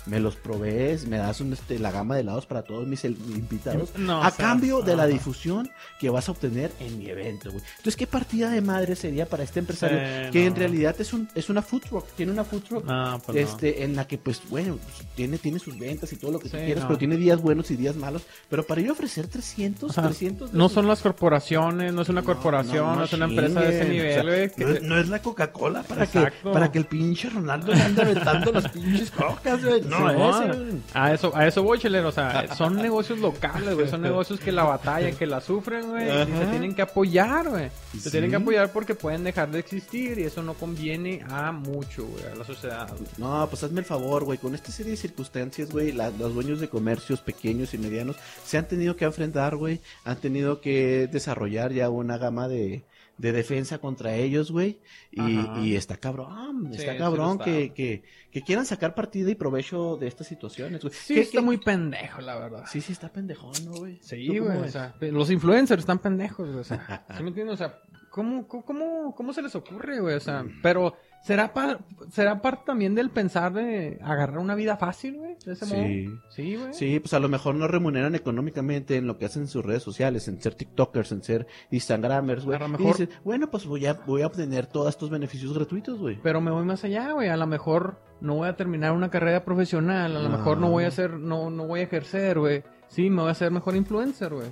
Me los provees, me das un, este, la gama de helados para todos mis el- invitados No, a o sea, cambio de la difusión que vas a obtener en mi evento, güey. Entonces, ¿qué partida de madre sería para este empresario Sí, que en no. realidad es un es una food truck, tiene una food truck No, pues este en la que pues bueno, pues, tiene tiene sus ventas y todo lo que tú Sí, quieras, no. pero tiene días buenos y días malos, pero para yo ofrecer 300, O sea, 300 de No son las corporaciones, no es una corporación, no, es una empresa de ese nivel, o sea, güey. que No es, te- no es la Coca-Cola para que, para que el pinche Ronaldo le ande aventando las pinches cocas, güey. No, no Simón. ese. güey. A eso, a eso voy, chelero. O sea, son negocios locales, güey. Son negocios que la batallan, que la sufren, güey. Y se tienen que apoyar, güey. Se Sí. tienen que apoyar porque pueden dejar de existir y eso no conviene a mucho, güey, a la sociedad. güey. No, pues hazme el favor, güey. Con esta serie de circunstancias, güey, la- los dueños de comercios pequeños y medianos se han tenido que enfrentar, güey. Han tenido que desarrollar ya una gama de, de defensa contra ellos, güey. Y, y está cabrón, está sí cabrón que, que, que quieran sacar partida y provecho de estas situaciones, güey. Sí, ¿Qué- está muy pendejo, la verdad. Sí, sí, está pendejón, ¿no, güey? Sí, ¿Tú cómo güey. O sea, los influencers están pendejos, güey. O sea, (laughs) ¿sí me entiendes? O sea, ¿cómo, cómo- cómo, cómo se les ocurre, güey? O sea, pero ¿será, pa- será parte también del pensar de agarrar una vida fácil, güey? De ese Sí. modo. Sí, güey. Sí, pues a lo mejor no remuneran económicamente en lo que hacen en sus redes sociales, en ser TikTokers, en ser Instagramers, güey. A lo Y mejor- dicen, bueno, pues voy a, voy a obtener todos estos beneficios gratuitos, güey. Pero me voy más allá, güey. A lo mejor no voy a terminar una carrera profesional. A lo mejor no voy a hacer, no, no voy a ejercer, güey. Sí, me voy a hacer mejor influencer, güey.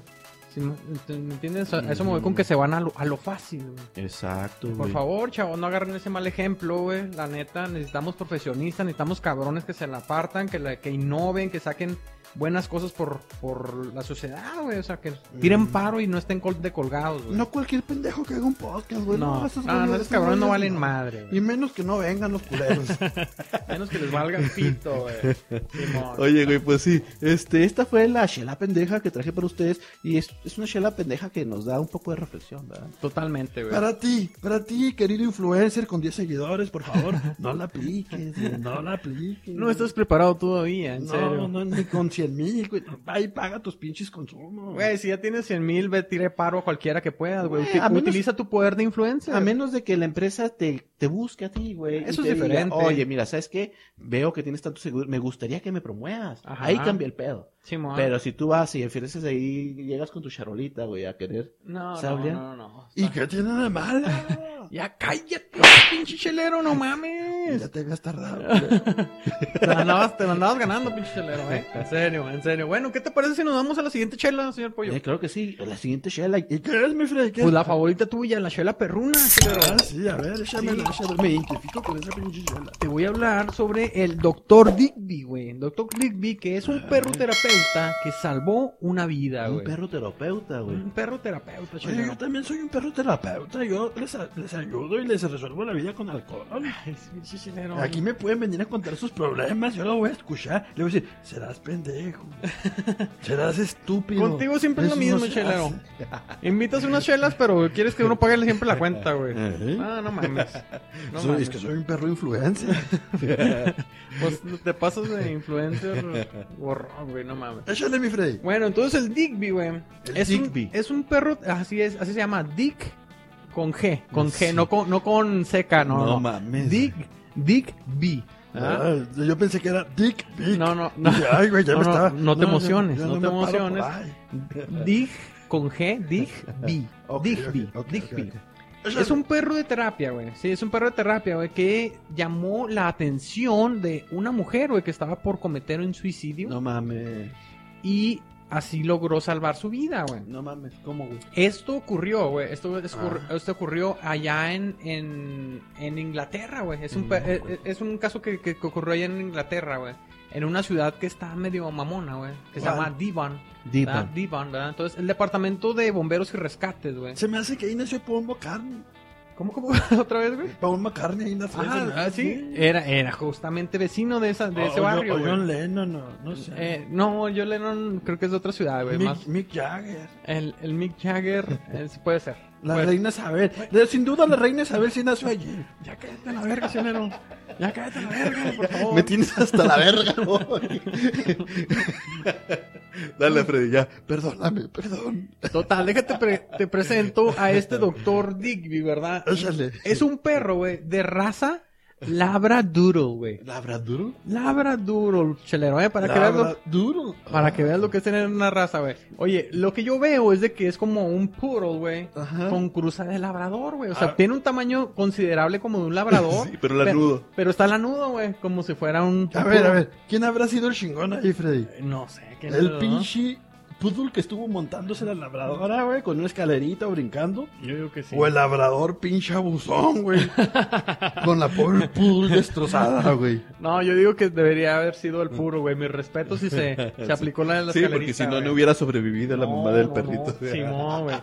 Sí, ¿Me me entiendes? A eso me voy con que se van a lo, a lo fácil, güey. Exacto, Por güey. favor, chavos, no agarren ese mal ejemplo, güey. La neta, necesitamos profesionistas, necesitamos cabrones que se la apartan, que, la, que innoven, que saquen buenas cosas por, por la sociedad, güey. O sea, que tiren Mm. paro y no estén col- de colgados, güey. No cualquier pendejo que haga un podcast, güey. no, esos no, no, esos cabrones no valen no. madre, Y menos que no vengan los culeros. (laughs) Menos que les valga el pito, güey. Simón. Oye, güey, pues sí, este, esta fue la chela pendeja que traje para ustedes y es, es una chela pendeja que nos da un poco de reflexión, ¿verdad? Totalmente, güey. para ti, para ti, querido influencer con 10 seguidores, por favor, no la apliques, güey, no la apliques. No estás preparado todavía, en no, serio. no, ni con 100 mil, güey. Ahí paga tus pinches consumos. Güey, si ya tienes 100 mil, ve, tire paro a cualquiera que puedas, güey. Menos- Utiliza tu poder de influencia. A menos de que la empresa te, te busque a ti, güey. Eso es diga, diferente. Oye, mira, ¿sabes qué? Veo que tienes tanto seguro, me gustaría que me promuevas. Ajá. Ahí cambia el pedo. Pero si tú vas y ofreces ahí, llegas con tu charolita, güey, a querer. No, no, ¿Sabía? no, no. ¿Y qué tiene de malo? (laughs) Ya cállate, pinche chelero, no mames. ya te habías tardado. (laughs) güey. Te la andabas, te la andabas ganando, pinche chelero, eh. En serio, en serio. Bueno, ¿qué te parece si nos vamos a la siguiente chela, señor Pollo? Eh, claro que sí. La siguiente chela. ¿Y qué es, mi Freddy? Pues la favorita tuya, la chela perruna, chelero. Ah, sí, a ver, échamela, échamela. Me identifico con esa pinche chela. Te voy a hablar sobre el Dr. Digby, güey. Dr. Digby, que es un perro terapeuta que salvó una vida, Un perro terapeuta, güey. Un perro terapeuta, Oye, yo también soy un perro terapeuta. Yo les, les ayudo y les resuelvo la vida con alcohol. Ay. Aquí me pueden venir a contar sus problemas. Yo lo voy a escuchar. Le voy a decir, serás pendejo. (laughs) serás estúpido. Contigo siempre es lo mismo, chelero. hace". (laughs) Invitas unas chelas, pero quieres que uno pague siempre la cuenta, güey. (laughs) ¿Eh? Ah, no mames. No Soy- mames. es que soy un perro influencer. Pues te pasas de influencer borrón, güey, no mames. Échale, mi Freddy. Bueno, entonces el Digby, güey. El Es, Digby. Un, es un perro, así es, así se llama, Dick con G, con G, no con, no con seca, no. No no. mames. Dick, Digby. ¿ah? Ah, yo pensé que era Dick Big. No, no, no. Ay, güey, ya No, me estaba. no te emociones, no te emociones. Dig con G. (laughs) Ok, Digby, ok, ok, Digby. Es un perro de terapia, güey. Sí, es un perro de terapia, güey, que llamó la atención de una mujer, güey, que estaba por cometer un suicidio No mames. y así logró salvar su vida, güey. No mames. ¿Cómo, güey? Esto ocurrió, güey. Esto, es- Ah. esto ocurrió allá en, en, en Inglaterra, güey. Es, un Mm, eh, eh, es un caso que, que- ocurrió allá en Inglaterra, güey. En una ciudad que está medio mamona, güey. Que se llama Devon. ¿Verdad? Devon, ¿verdad? Entonces, el departamento de bomberos y rescates, güey. Se me hace que ahí nació Paul McCartney. ¿Cómo, cómo? (laughs) ¿Otra vez, güey? Paul McCartney ahí nació. Ah, hace. sí. Era, era justamente vecino de, esa, de O- ese o- barrio, güey. John Lennon, no, no sé. Eh, no, yo Lennon creo que es de otra ciudad, güey. Más, Mick, Mick Jagger. el, el Mick Jagger eh, sí puede ser. La Puede- reina Isabel. Sin duda la reina Isabel sí nació allí. Ya cállate a la verga, chelero. Ya cállate a la verga, por (laughs) favor. Me tienes hasta la verga, (laughs) güey. Dale, Freddy, ya. Perdóname, perdón. Total, déjate pre- te presento a este doctor Digby, ¿verdad? Échale. Es un perro, güey, de raza Labradoodle, güey. ¿Labrador? Labradoodle, chelero, ¿eh? Para que veas lo, para que veas lo que es tener una raza, güey. Oye, lo que yo veo es de que es como un poodle, güey. Con cruza de labrador, güey. O sea, Ah. tiene un tamaño considerable como de un labrador. (laughs) Sí, pero lanudo. Pero, está lanudo, güey. Como si fuera un... A ver, a ver. ¿Quién habrá sido el chingón ahí, Freddy? No sé. ¿quién El pinche poodle que estuvo montándose la labradora, güey, con una escalerita brincando. Yo digo que sí. O el labrador pinche abusón, güey. (laughs) con la pobre poodle destrozada, güey. No, yo digo que debería haber sido el puro, güey. Mi respeto si se, se aplicó la de la Sí, escalerita, porque si no, no hubiera sobrevivido la No, mamá del no, perrito. no. Simón, güey.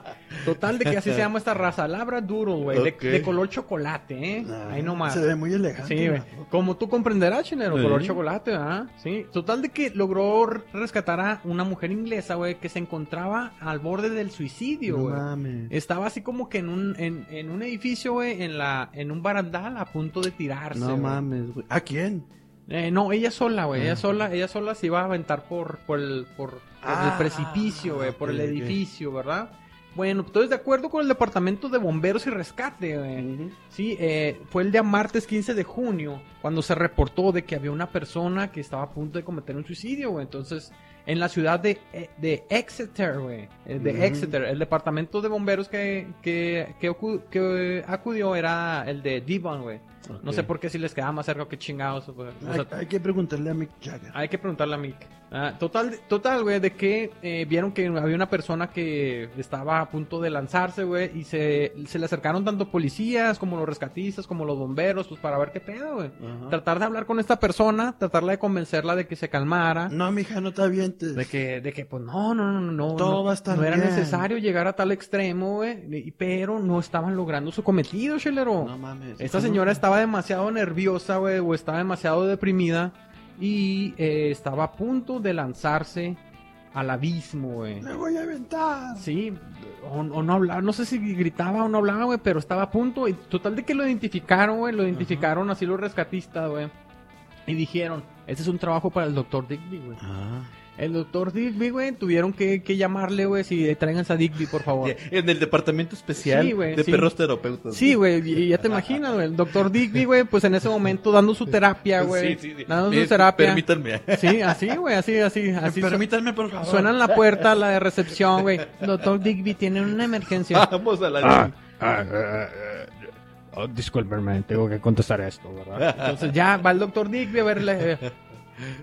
Total de que así se llama esta raza, Labradoodle, güey. Ok. De, de color chocolate, ¿eh? Ah, Ahí nomás. Se ve muy elegante. Sí, güey. Como tú comprenderás, chinero, Sí. color chocolate, ¿ah? Sí. Total de que logró rescatar a una mujer inglesa, güey, que se encontraba al borde del suicidio, No güey. mames. Estaba así como que en un, en, en un edificio, güey, en la, en un barandal a punto de tirarse. No mames, güey. ¿A quién? Eh, no, ella sola, güey. Ah. Ella sola, ella sola se iba a aventar por, por el, por, por Ah, el precipicio, güey, por el edificio, ¿verdad? Bueno, entonces de acuerdo con el departamento de bomberos y rescate, güey. Sí, eh, fue el día martes 15 de junio cuando se reportó de que había una persona que estaba a punto de cometer un suicidio, güey. Entonces, en la ciudad de, eh, de Exeter, güey. eh, De. Exeter, el departamento de bomberos que, que, que, acudió era el de Devon, güey. No sé por qué si les quedaba más cerca que chingados. O sea, hay, hay que preguntarle a Mick Jagger. hay que preguntarle a Mick. Ah, total, total, güey, de que eh, vieron que había una persona que estaba a punto de lanzarse, güey, y se, se le acercaron tanto policías como los rescatistas, como los bomberos, pues para ver qué pedo, güey. Ajá. Tratar de hablar con esta persona, tratarla de convencerla de que se calmara. No, mija, no te avientes. De que, de que, pues no, no, no, no, no. Todo no, va a estar no era necesario llegar a tal extremo, güey. Pero no estaban logrando su cometido, chelero. No mames. Esta señora estaba demasiado nerviosa, güey, o estaba demasiado deprimida y eh, estaba a punto de lanzarse al abismo, güey. Me voy a aventar. Sí, o, o no hablaba, no sé si gritaba o no hablaba, güey, pero estaba a punto. Y total de que lo identificaron, güey, lo identificaron así los rescatistas, güey. Y dijeron, este es un trabajo para el doctor Digby, güey. Ah. El doctor Digby, güey, tuvieron que, que llamarle, güey, si tráiganse a Digby, por favor. (laughs) En el departamento especial Sí, güey, de sí. perros terapeutas. Sí, güey, y ya te imaginas, güey. El doctor Digby, güey, pues en ese momento dando su terapia, güey. Sí, sí, sí. Dando Eh, su terapia. Permítanme. Sí, así, güey, así, así, así. su- Permítanme, por favor. Suenan la puerta, la de recepción, güey. (laughs) Doctor Digby tiene una emergencia. Vamos a la. Ah, ah, ah, ah, oh, discúlpenme, tengo que contestar esto, ¿verdad? Entonces ya va el doctor Digby a verle. eh,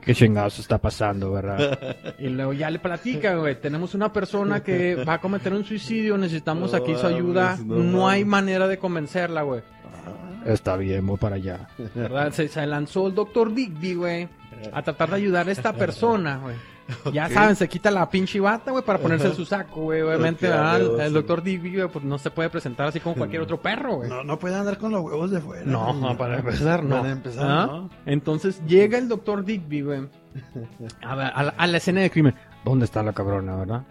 ¿Qué chingados está pasando, verdad? (laughs) Y luego ya le platica, güey. Tenemos una persona que va a cometer un suicidio, necesitamos No aquí su ayuda. No, no hay manera de convencerla, güey. Está bien, voy para allá. ¿Verdad? Se, se lanzó el doctor Digby, güey, a tratar de ayudar a esta (laughs) persona, güey. (laughs) Ya saben, se quita la pinche bata, güey, para ponerse en su saco, güey. Obviamente, Ok, ¿verdad? a El, doctor Digby, güey, pues no se puede presentar así como cualquier otro perro, güey. No, no puede andar con los huevos de fuera. No, para empezar, no. Para empezar, ¿Ah? no. Entonces llega el doctor Digby, güey, a, a a la escena de crimen. ¿Dónde está la cabrona, verdad?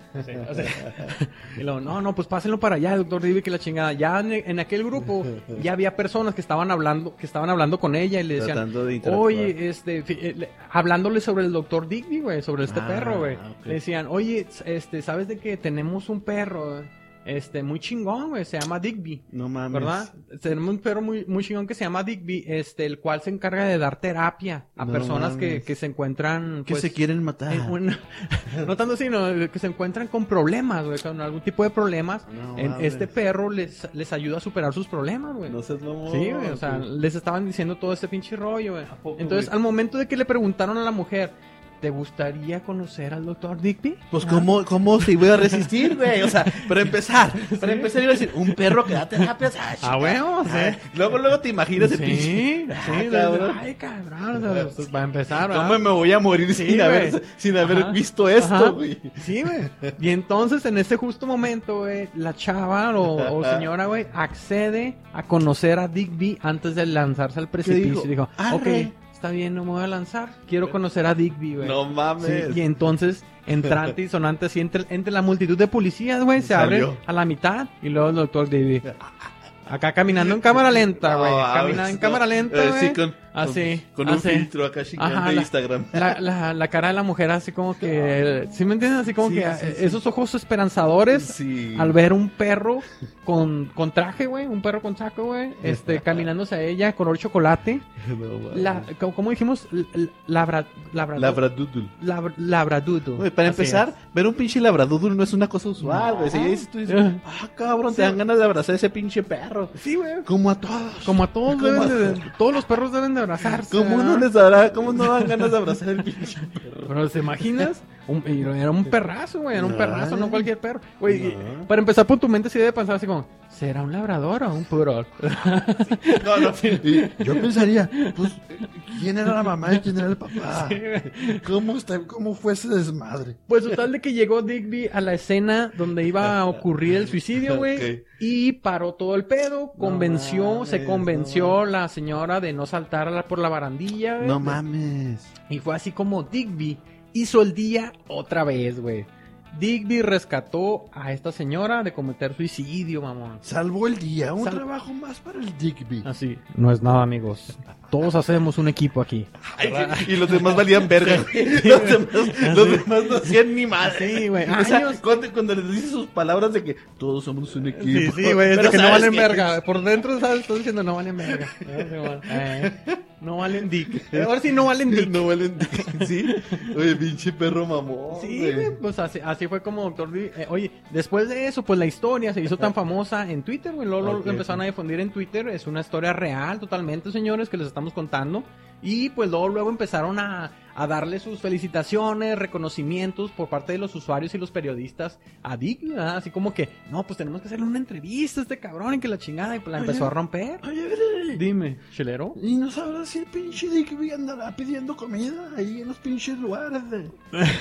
y luego, no, no, pues pásenlo para allá, doctor Digby, que la chingada. Ya en, en aquel grupo ya había personas que estaban hablando, que estaban hablando con ella y le decían, de. Oye, este, eh, le- hablándole sobre el doctor Digby, güey, sobre este Ah, perro, güey. Le decían, oye, este, ¿sabes de que tenemos un perro, este, muy chingón, güey, se llama Digby? No mames. ¿Verdad? Tenemos un perro muy, muy chingón que se llama Digby, este, el cual se encarga de dar terapia a No personas que, que se encuentran, Que pues, se quieren matar. (laughs) no tanto así, no, que se encuentran con problemas, güey, con algún tipo de problemas. No En- este perro les, les ayuda a superar sus problemas, güey. No seas mamón. Sí, güey, o sea, les estaban diciendo todo este pinche rollo, güey. Entonces, al momento de que le preguntaron a la mujer, ¿te gustaría conocer al doctor Digby? Pues, ¿cómo, ¿cómo se iba a resistir, güey? O sea, para empezar, para empezar iba a decir, un perro que da terapias. Ah, Ah, chica. huevo, sí. Ah, Luego, luego te imaginas Sí, pinche. sí, Ah, de- cabrón. ay, cabrón, pues, va a empezar, ¿verdad? ¿Cómo me voy a morir Sí, sin, haber, sin haber Ajá. visto esto, güey? Sí, güey. Y entonces, en ese justo momento, güey, la chava o, o señora, güey, accede a conocer a Digby antes de lanzarse al precipicio. dijo? Y dijo, Arre. ok, está bien, no me voy a lanzar. Quiero conocer a Digby, güey. No Sí, mames. y entonces, entrante y sonante así entre, entre la multitud de policías, güey, se Salió. abre a la mitad y luego el doctor Digby. (laughs) Acá caminando en cámara lenta, güey. No, caminando en cámara lenta, Eh, güey. sí, con, Así, con, con un así. filtro acá Ajá, de la- Instagram. La, la, la cara de la mujer así como que... ¿Sí me entiendes? Así como Sí, que sí, sí. esos ojos esperanzadores Sí. al ver un perro con, con traje, güey. Un perro con saco, güey. Este, (laughs) caminándose a ella, color chocolate. No. La, como dijimos, labra, labra, Labradoodle. para Así empezar, es. ver un pinche labradoodle no es una cosa usual, güey. Si dices tú, dices, ah, cabrón, te dan ganas de abrazar ese pinche perro. Sí, güey. Como a todos. Como a todos Como deben a- de, todos los perros deben de abrazarse. ¿Cómo no les dará, cómo no dan ganas de abrazar el pinche perro? Pero ¿te imaginas? Un- era un perrazo, güey. Era un perrazo, no cualquier perro. Güey, No. para empezar por tu mente sí debe pensar así como, ¿será un labrador o un poodle? No, no. Y yo pensaría, pues, ¿quién era la mamá y quién era el papá? ¿Cómo, está, ¿Cómo fue ese desmadre? Pues total de que llegó Digby a la escena donde iba a ocurrir el suicidio, güey. Ok. Y paró todo el pedo, convenció, se mames, convenció la señora de no saltar por la barandilla, güey. No mames. Y fue así como Digby hizo el día otra vez, güey. Digby rescató a esta señora de cometer suicidio, mamón. Salvó el día, un Sal- trabajo más para el Digby. Así. No es nada, amigos. Todos hacemos un equipo aquí. Ay, y los demás valían (laughs) verga. Los demás, los demás no hacían ni madre. Sí, güey. O sea, cuando, cuando les dices sus palabras de que todos somos un Sí, equipo. sí, güey, es de Pero que no ¿sabes valen verga. Por dentro, ¿sabes? Estás diciendo no valen verga. (laughs) Eh, no valen dick. (laughs) Ahora sí no valen dick. No valen. (laughs) Sí. Oye, pinche perro mamón. Sí, güey. pues así, así fue como Doctor D. eh, oye, después de eso, pues la historia se hizo tan famosa en Twitter, güey. Luego lo Ok, empezaron a difundir en Twitter. Es una historia real, totalmente, señores, que les estamos contando. Y pues luego, luego empezaron a, a darle sus felicitaciones, reconocimientos por parte de los usuarios y los periodistas a Dick, ¿verdad? Así como que, no, pues tenemos que hacerle una entrevista a este cabrón y que la chingada y pues la Oye. empezó a romper. Oye, Dime, ¿chelero? ¿y no sabrás si el pinche Digby andará pidiendo comida ahí en los pinches lugares de,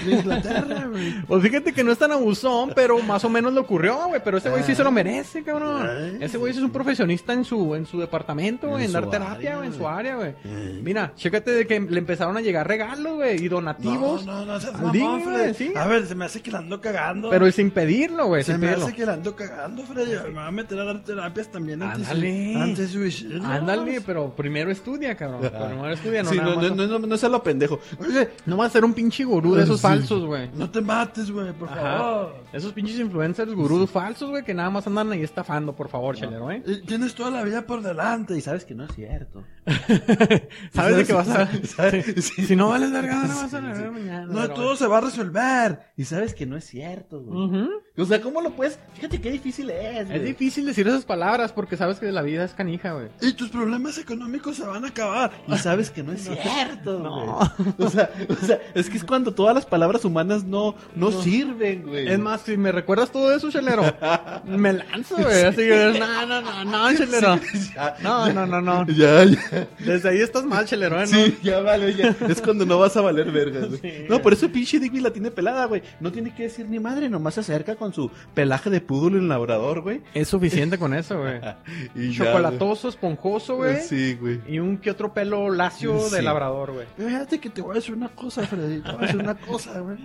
de Inglaterra, (laughs) güey? Pues fíjate que no es tan abusón, pero más o menos le ocurrió, güey. Pero ese güey sí se lo merece, cabrón. Ay. Ese güey sí es un profesionista en su, en su departamento, güey, En en, dar terapia, área, güey, en su área, güey. Mira, chécate de que le empezaron a llegar regalos, güey, y donativos. No, no, no seas mamón, Freddy. sí. A ver, se me hace que la ando cagando. Pero sin pedirlo, güey, se sin me pedirlo. hace que la ando cagando, Freddy. Me va a meter a dar terapias también antes, Ándale. antes suicidio. Ándale, pero primero estudia, cabrón. Primero estudia, no Sí, nada no, más- no, no, no, no sea lo pendejo. Oye, No va a ser un pinche gurú de esos Sí. falsos, güey. no te mates, güey, por Ajá. favor. Esos pinches influencers gurús falsos, güey, que nada más andan ahí estafando, por favor, chelero, ¿eh? Eh, Tienes toda la vida por delante. Y sabes que no es cierto. (laughs) ¿Sabes de qué vas a...? (laughs) ¿Sabes? Si, si no vales verga, no vas a ver mañana. No, todo se va a resolver. Y sabes que no es cierto, güey. O sea, ¿cómo lo puedes? Fíjate qué difícil es, güey. Es difícil decir esas palabras porque sabes que la vida es canija, güey. Y tus problemas económicos se van a acabar. Y (laughs) sabes que no es cierto, No. O sea, o sea, es que es cuando todas las palabras humanas no, no, sirven, güey. Es más, si me recuerdas todo eso, chelero, me lanzo, güey. Así que, no, no, no, no, chelero. No, no, no, no. ya, ya. Desde ahí estás mal, chelero, ¿eh? Sí, ya vale, ya. Es cuando no vas a valer verga, güey. Sí. No, por eso pinche Digby la tiene pelada, güey. No tiene que decir ni madre, nomás se acerca con su pelaje de púdulo en labrador, güey. Es suficiente con eso, güey. (laughs) Y ya, Chocolatoso, esponjoso, güey. Sí, güey. Y un que otro pelo lacio de Sí. labrador, güey. Fíjate que te voy a decir una cosa, Freddy. Te voy a decir una cosa, güey.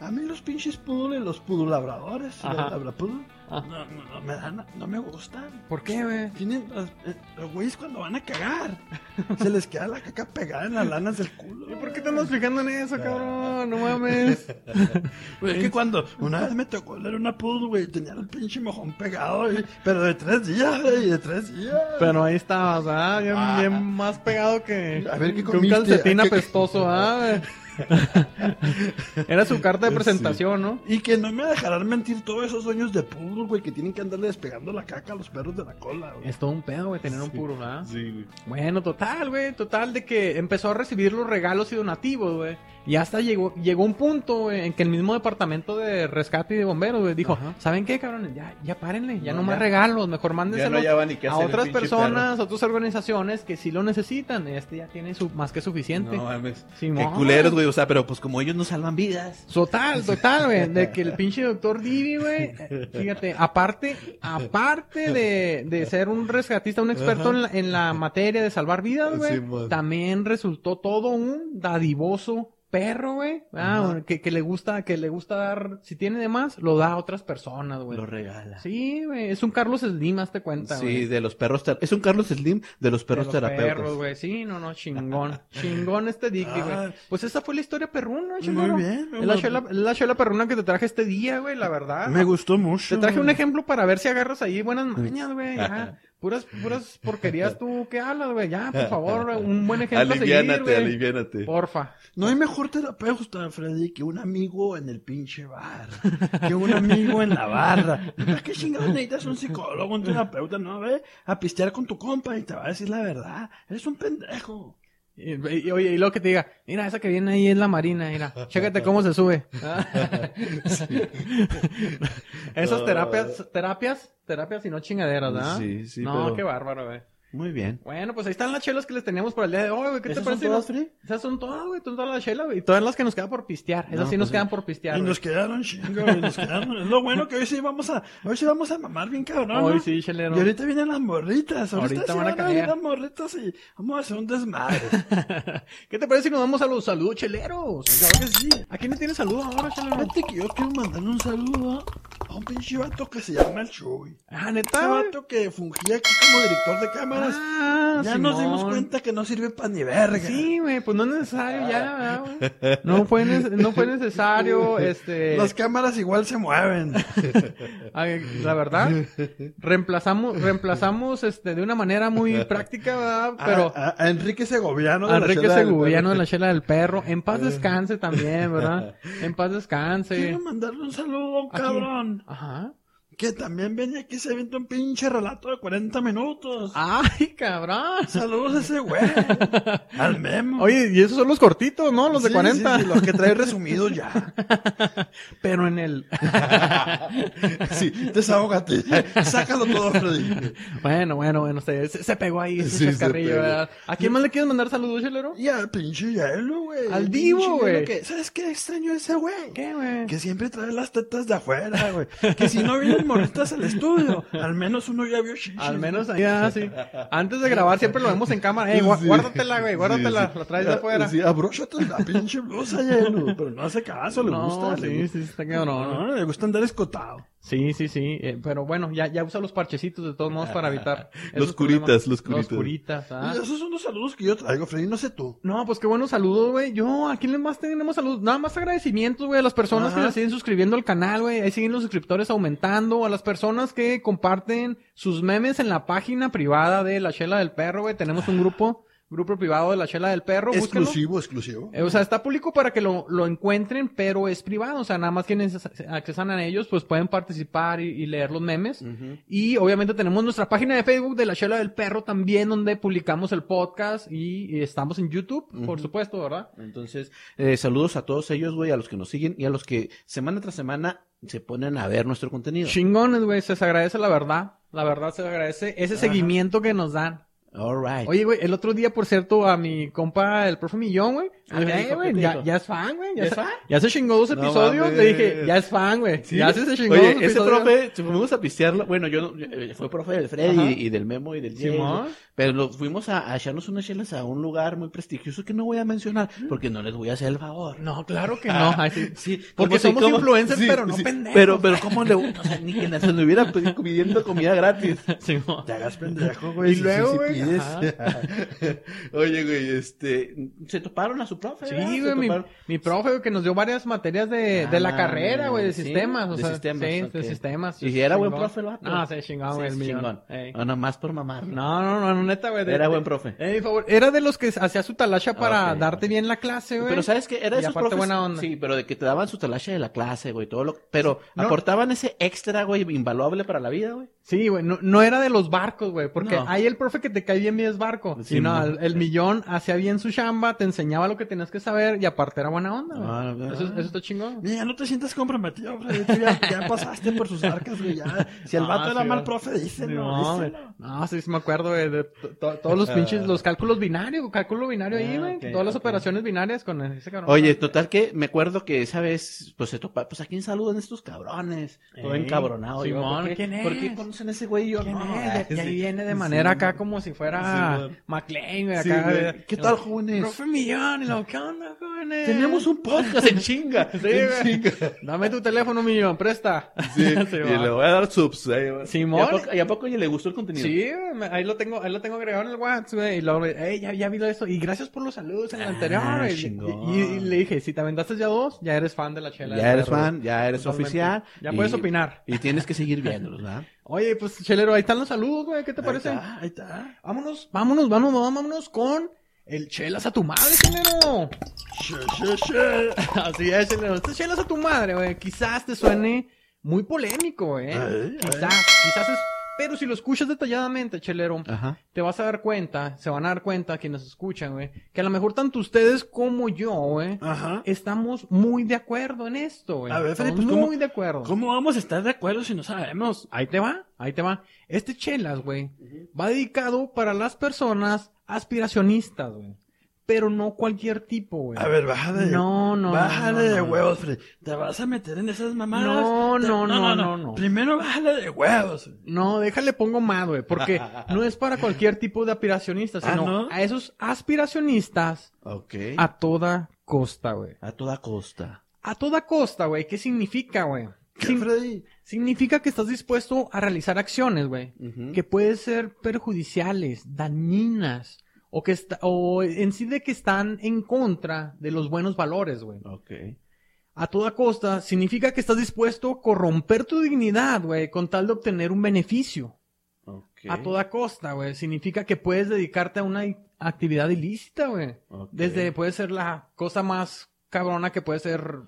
A mí los pinches pudules, los pudulabradores, Ajá. Ah. no, no, me dan, no me gustan. ¿Por qué, güey? Tienen los, eh, los güeyes cuando van a cagar. (laughs) Se les queda la caca pegada en las lanas del culo. ¿Y por qué te andas fijando en eso, cabrón? No mames. (laughs) Güey, es que cuando una vez me tocó leer una poodle, güey, tenía el pinche mojón pegado, pero de tres días, güey, de tres días. Pero ahí estabas, ¿ah? Bien, Ah. bien más pegado que, A ver, ¿qué que un calcetín ¿A qué- apestoso, ¿ah? (laughs) Era su carta de presentación, ¿no? Y que no me dejarán mentir todos esos dueños de poodle, güey, que tienen que andarle despegando la caca a los perros de la cola, güey. Es todo un pedo, güey, tener un puro, ¿verdad? Sí, güey. Bueno, total, güey, total de que empezó a recibir los regalos y donativos, güey. Y hasta llegó, llegó un punto, en que el mismo departamento de rescate y de bomberos, dijo, Ajá. ¿saben qué, cabrones? Ya, ya párenle, ya no, No, más ya. regalos, mejor Ya no a otras personas, a otras organizaciones que sí lo necesitan. Este ya tiene su, más que suficiente. No mames. Simón. Qué culeros, güey. O sea, pero pues como ellos no salvan vidas. Total, total, güey. De que el (laughs) pinche doctor Divi, güey. Fíjate, aparte, aparte de, de ser un rescatista, un experto en la, en la materia de salvar vidas, güey. Sí, también resultó todo un dadivoso perro, güey. Ah, que, que le gusta, que le gusta dar, si tiene de más, lo da a otras personas, güey. Lo regala. Sí, güey. Es un Carlos Slim, hazte cuenta, Sí, güey. de los perros. Es un Carlos Slim de los perros De los terapeutas. perros, güey. Sí, no, no, chingón. (laughs) chingón este Dicky, güey. Ah. Pues esa fue la historia perruna, Muy chingón. bien, Es la chela, la chela perruna que te traje este día, güey, la verdad. Me gustó mucho. Te traje un ejemplo para ver si agarras ahí buenas mañas, güey. (laughs) Puras, puras porquerías tú que hablas, güey. Ya, por favor, un buen ejemplo a seguir, Aliviánate, aliviánate. Porfa. No hay mejor terapeuta, Freddy, que un amigo en el pinche bar. Que un amigo en la barra. ¿Para qué chingados necesitas un psicólogo, un terapeuta? No, ve a pistear con tu compa y te va a decir la verdad. Eres un pendejo. Y, y- oye, y luego que te diga, mira, esa que viene ahí es la marina, mira, chécate cómo se sube. (laughs) (laughs) Esas terapias, terapias, terapias y no chingaderas, ¿verdad? Sí, sí, No, pero- qué bárbaro, güey. Muy bien. Bueno, pues ahí están las chelas que les teníamos por el día de hoy, güey. ¿Qué te ¿Esas parece? son todas? Esas son todas, güey. Son todas las chelas, güey. Y todas las que nos quedan por pistear. Esas No, sí nos pues quedan sí. por pistear. Y güey. nos quedaron chingo, güey, nos quedaron. Es lo bueno que hoy sí vamos a, hoy sí vamos a mamar bien cabrón. ¿no? Hoy sí, chelero. Y ahorita vienen las morritas. Ahorita, Ahorita sí van a caer. las morritas y vamos a hacer un desmadre. (laughs) ¿Qué te parece si nos vamos a los saludos cheleros? Claro que sí. ¿A quién le tienes saludos ahora, chelero? Fíjate que yo quiero mandarle un saludo a un pinche vato que se llama el Chuy. Ah, neta, güey. vato que fungía aquí como director de Ah, ya nos dimos cuenta que no sirve para ni verga. Sí, güey, pues no es necesario ya, ¿verdad, güey? No fue, no fue necesario, (laughs) este... Las cámaras igual se mueven. (laughs) la verdad, reemplazamos, reemplazamos, este, de una manera muy práctica, ¿verdad? Pero... a, a- a Enrique Segoviano. de A la Enrique Segoviano de la chela del perro. En paz descanse también, ¿verdad? (laughs) En paz descanse. Quiero mandarle un saludo cabrón. Ajá. Que también venía aquí se aventó un pinche relato de 40 minutos. Ay, cabrón. Saludos a ese güey. (laughs) Al Memo. Oye, y esos son los cortitos, ¿no? Los de Sí, 40. sí, sí, los que trae resumidos ya. (laughs) Pero en el... (laughs) Sí, desahógate. Sácalo todo, Freddy. bueno, bueno, bueno, se, se, pegó ahí ese chascarrillo. ¿verdad? ¿A quién más le quieres mandar saludos, chelero? Y al pinche hielo, güey. Al Divo, güey. que- ¿Sabes qué extraño ese güey? ¿Qué, güey? Que siempre trae las tetas de afuera, güey. Que si no vienen morritas al estudio, al menos uno ya vio chichis. Al menos ahí, ah, sí. Antes de grabar siempre lo vemos en cámara. Eh, Sí. guárdatela, güey, guárdatela. Sí, sí. La traes de afuera. Sí, abróchate la pinche blusa, hielo. Pero no hace caso, le No, gusta. sí, sí, está. No, le gusta andar escotado. Sí, sí, sí. eh, pero bueno, ya, ya usa los parchecitos de todos modos para evitar. (laughs) Los curitas, problemas. los curitas. Los curitas, ah. Esos son los saludos que yo traigo, Freddy, no sé tú. No, pues qué buenos saludos, güey. Yo, ¿a quién les más tenemos saludos? Nada más agradecimientos, güey, a las personas Ajá. que se siguen suscribiendo al canal, güey. Ahí siguen los suscriptores aumentando. A las personas que comparten sus memes en la página privada de La Chela del Perro, güey. Tenemos un grupo, grupo privado de La Chela del Perro. búsquenlo. Exclusivo, exclusivo. Eh, O sea, está público para que lo, lo encuentren, pero es privado. O sea, nada más quienes accesan a ellos, pues pueden participar y, y leer los memes. Y obviamente tenemos nuestra página de Facebook de La Chela del Perro también, donde publicamos el podcast y, y estamos en YouTube, por supuesto, ¿verdad? Entonces, eh, saludos a todos ellos, güey, a los que nos siguen y a los que semana tras semana se ponen a ver nuestro contenido. Chingones, güey, se les agradece la verdad. La verdad se les agradece ese seguimiento que nos dan. All right. Oye, güey, el otro día, por cierto, a mi compa, el profe Millón, güey. Ah, le ¿qué dije, dijo? güey, ¿Qué te ya, ya es fan, güey. Ya, ¿Ya es se- fan? ya se chingó dos No episodios. mames. le dije, ya es fan, güey. Ya se chingó Oye, dos ese episodios. profe, fuimos a pistearlo. Bueno, yo, no- fue profe del Freddy y, y del Memo y del. Simón. Pero lo- fuimos a, a echarnos unas chelas a un lugar muy prestigioso que no voy a mencionar porque no les voy a hacer el favor. No, claro que no. Ay, sí. Sí, Porque si- somos como- influencers, sí, pero no sí. pendejos. Pero, pero, ¿cómo le O sea, ni que se le hubiera pidiendo comida gratis. (laughs) Te hagas pendejo, güey. Y si- luego, si- si güey, (laughs) Oye, güey, este. Se toparon a su profe. Sí, güey, mi, mi profe, que nos dio varias materias de, Ah, de la mames, carrera, güey, de sí, sistemas. O de sea, sistemas, sí, de sistemas. Y era buen Chingón. profe vato. No, se chingaba, Sí, güey, el chingón. No, nada más por mamar. No, no, no, no, neta, güey. de- Era buen profe. Eh, favor, era de los que hacía su talacha para darte bien la clase, güey. Pero sabes que era de esos profes. buena onda. Sí, pero de que te daban su talacha de la clase, güey, todo lo. Pero aportaban ese extra, güey, invaluable para la vida, güey. Sí, güey, no, no era de los barcos, güey, porque ahí el profe que te cae bien es barco. Sí, y no, el, el millón hacía bien su chamba, te enseñaba lo que tenías que saber y aparte era buena onda. Ah, no, eso, ah. eso está chingón. Mira, no te sientas comprometido, Freddy. Tú ya, ya pasaste por sus arcas, güey. Ya. Si el Ah, vato era sí, mal profe, díselo. No, güey. díselo. no, sí, sí me acuerdo, güey, de to- to- todos los pinches, los cálculos binarios, cálculo binario ahí, Ah, güey. ok, todas las operaciones binarias con ese cabrón. Oye, total que me acuerdo que esa vez, pues se topa, pues a quién saludan estos cabrones. Todo encabronado. yo, Simón, ¿por qué, ¿quién ¿Por qué es? conocen a ese güey y yo ¿Quién no? Y ahí Sí. viene de manera Sí, acá como si fuera Simón. McLean, güey, acá. ¿Qué tal, jóvenes? Profe Millón, y lo, ¿qué onda, jóvenes. Tenemos un podcast en chinga. (laughs) Sí, en chinga. Dame tu teléfono, millón, presta. (laughs) Sí, y va. le voy a dar subs. ahí. Simón. ¿Y a poco, y a poco oye, le gustó el contenido? Sí, ahí lo tengo, ahí lo tengo agregado en el WhatsApp, güey, y luego, hey, ya, ya vi esto, y gracias por los saludos en el Ah, anterior, y, chingón. y- y le dije, si te aventaste ya dos, ya eres fan de la chela. Ya eres fan, ya eres Totalmente. oficial. Ya puedes opinar. Y tienes que seguir viéndolos, ¿verdad? Oye, pues, chelero, ahí están los saludos, güey, ¿qué te parece? Ahí está, ahí está. Vámonos, vámonos, vámonos, vámonos con el chelas a tu madre, chelero. She, she, she. (laughs) Así es, chelero. Este chelas a tu madre, güey. Quizás te suene muy polémico. Ay, Quizás, quizás es... Pero si lo escuchas detalladamente, chelero, Ajá. te vas a dar cuenta, se van a dar cuenta quienes escuchan, güey, que a lo mejor tanto ustedes como yo, güey, estamos muy de acuerdo en esto, güey. A ver, Estamos pues, ¿cómo- muy de acuerdo. ¿Cómo vamos a estar de acuerdo si no sabemos? Ahí te va, ahí te va. Este chelas, güey, va dedicado para las personas aspiracionistas, güey. Pero no cualquier tipo, güey. A ver, bájale. No, no, Bájale no, no, de huevos, Freddy. ¿Te vas a meter en esas mamadas? No, Te- no, no, no, no. Primero bájale de huevos. No, déjale pongo más, güey, porque (laughs) no es para cualquier tipo de aspiracionista, Ah, sino ¿no? a esos aspiracionistas Ok. a toda costa, güey. A toda costa. A toda costa, güey. ¿Qué significa, güey? ¿Qué, Sin- Freddy? significa que estás dispuesto a realizar acciones, güey. Que pueden ser perjudiciales, dañinas, o que está, o en sí de que están en contra de los buenos valores, güey. Ok. A toda costa significa que estás dispuesto a corromper tu dignidad, güey, con tal de obtener un beneficio. A toda costa, güey. Significa que puedes dedicarte a una actividad ilícita, güey. Desde puede ser la cosa más cabrona que puede ser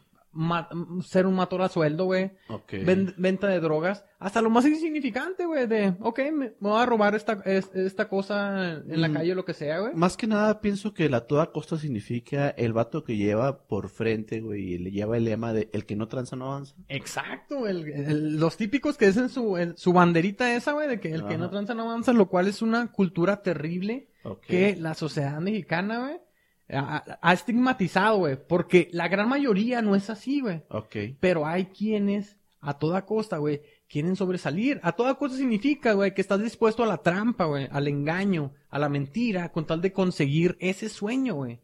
ser un mator a sueldo, güey. Ok. Ven- venta de drogas. Hasta lo más insignificante, güey. De, ok, me, voy a robar esta, es- esta cosa en la Mm. calle o lo que sea, güey. Más que nada pienso que la toda costa significa el vato que lleva por frente, güey, y le lleva el lema de el que no tranza no avanza. Exacto, el- el- los típicos que dicen su, el- su banderita esa, güey, de que el que no tranza no avanza, lo cual es una cultura terrible que la sociedad mexicana, güey, ha, ha estigmatizado, güey, porque la gran mayoría no es así, güey. Ok. Pero hay quienes, a toda costa, güey, quieren sobresalir. A toda costa significa, güey, que estás dispuesto a la trampa, güey, al engaño, a la mentira, con tal de conseguir ese sueño, güey.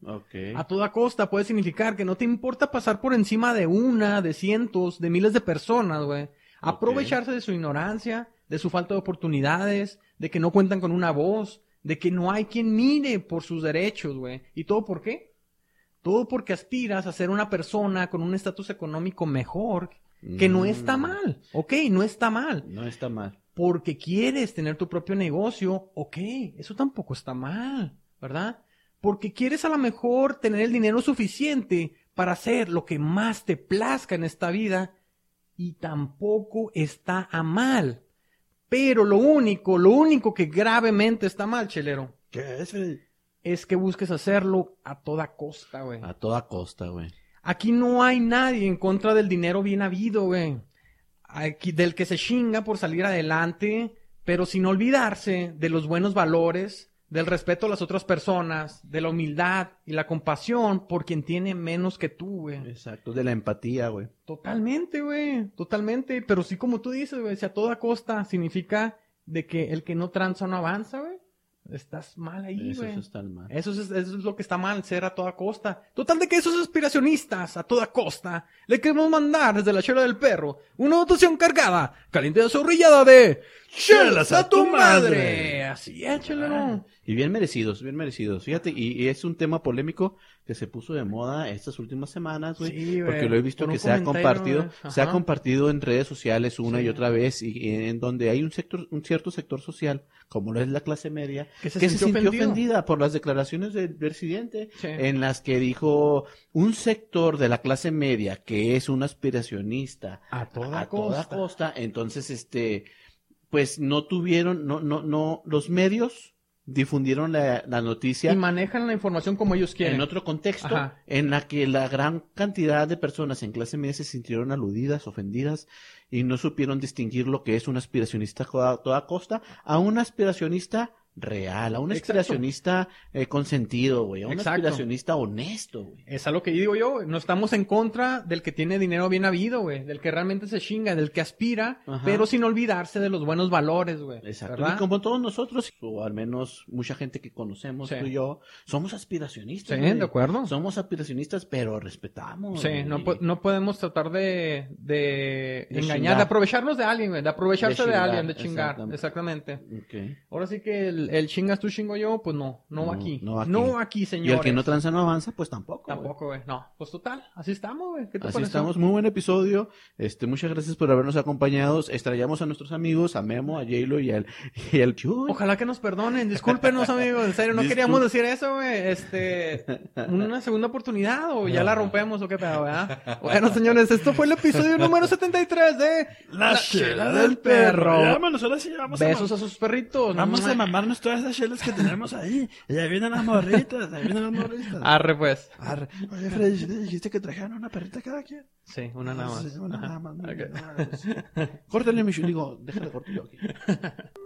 A toda costa puede significar que no te importa pasar por encima de una, de cientos, de miles de personas, güey. Aprovecharse de su ignorancia, de su falta de oportunidades, de que no cuentan con una voz, de que no hay quien mire por sus derechos, güey. ¿Y todo por qué? Todo porque aspiras a ser una persona con un estatus económico mejor, que no está Mm. mal, ok, no está mal No está mal. porque quieres tener tu propio negocio, ok, eso tampoco está mal, ¿verdad? Porque quieres a lo mejor tener el dinero suficiente para hacer lo que más te plazca en esta vida y tampoco está a mal. Pero lo único, lo único que gravemente está mal, chelero, ¿Qué es, es que busques hacerlo a toda costa, güey. A toda costa, güey. Aquí no hay nadie en contra del dinero bien habido, güey. Aquí, del que se chinga por salir adelante, pero sin olvidarse de los buenos valores, del respeto a las otras personas, de la humildad y la compasión por quien tiene menos que tú, güey. Exacto. De la empatía, güey. Totalmente, güey. Totalmente. Pero sí, como tú dices, güey, si a toda costa significa de que el que no tranza no avanza, güey. Estás mal ahí, Eso güey. está mal. Eso es, eso es lo que está mal, ser a toda costa. Total de que esos aspiracionistas a toda costa le queremos mandar desde la chela del perro una dotación cargada, caliente de zorrillada de chelas a tu madre. Así es. Y bien merecidos, bien merecidos. Fíjate, y, y es un tema polémico que se puso de moda estas últimas semanas, güey. Sí, porque lo he visto que se ha compartido, se ha compartido en redes sociales una Sí. y otra vez, y, y en donde hay un sector, un cierto sector social, como lo es la clase media, Que se que se sintió ofendida por las declaraciones del presidente, Sí. en las que dijo un sector de la clase media que es un aspiracionista A toda a costa. toda costa, entonces este pues no tuvieron, no, no, no, los medios difundieron la, la noticia Y manejan la información como ellos quieren. en otro contexto Ajá. en la que la gran cantidad de personas en clase media se sintieron aludidas, ofendidas y no supieron distinguir lo que es un aspiracionista a toda costa a un aspiracionista real, a un Exacto. aspiracionista eh, consentido, güey, a un Exacto. aspiracionista honesto, güey. Es a lo que digo yo. No estamos en contra del que tiene dinero bien habido, güey. Del que realmente se chinga, del que aspira, Ajá. pero sin olvidarse de los buenos valores, güey. Exacto. ¿Verdad? Y como todos nosotros, o al menos mucha gente que conocemos, Sí. tú y yo, somos aspiracionistas. Sí, de acuerdo. Somos aspiracionistas, pero respetamos. Sí, no, po- no podemos tratar de, de, De engañar, chingar. de aprovecharnos de alguien, güey. De aprovecharse De alguien, de chingar. exactamente. Exactamente. Ok. Ahora sí que el, el chingas tú, chingo yo, pues no, no, No, aquí. no aquí. No aquí, Y señores. el que no tranza no avanza, pues tampoco. Tampoco, güey. No, pues total, así estamos, güey. ¿Qué te Así estamos, muy buen episodio. Este, muchas gracias por habernos acompañado. Extrañamos a nuestros amigos, a Memo, a Jaylo y al, (laughs) y al Chuy. Ojalá que nos perdonen, discúlpenos, amigos, en serio, no Discul- queríamos decir eso, güey. Este, (laughs) una segunda oportunidad o ya la rompemos o qué pedo, ¿verdad? Bueno, señores, esto fue el episodio número 73 de La, chela del perro. Vámonos, ahora sí, vamos Besos a... a sus perritos. Vamos a Mua. Todas esas chelas que tenemos ahí. Y ahí vienen las morritas, ahí vienen las morritas. Arre, pues. Arre. Oye, Freddy, ¿sí te dijiste que trajeran una perrita cada quien? Sí, una nada más. Sí, una nada más. más. Córtale. Digo, déjale corto yo aquí. (laughs)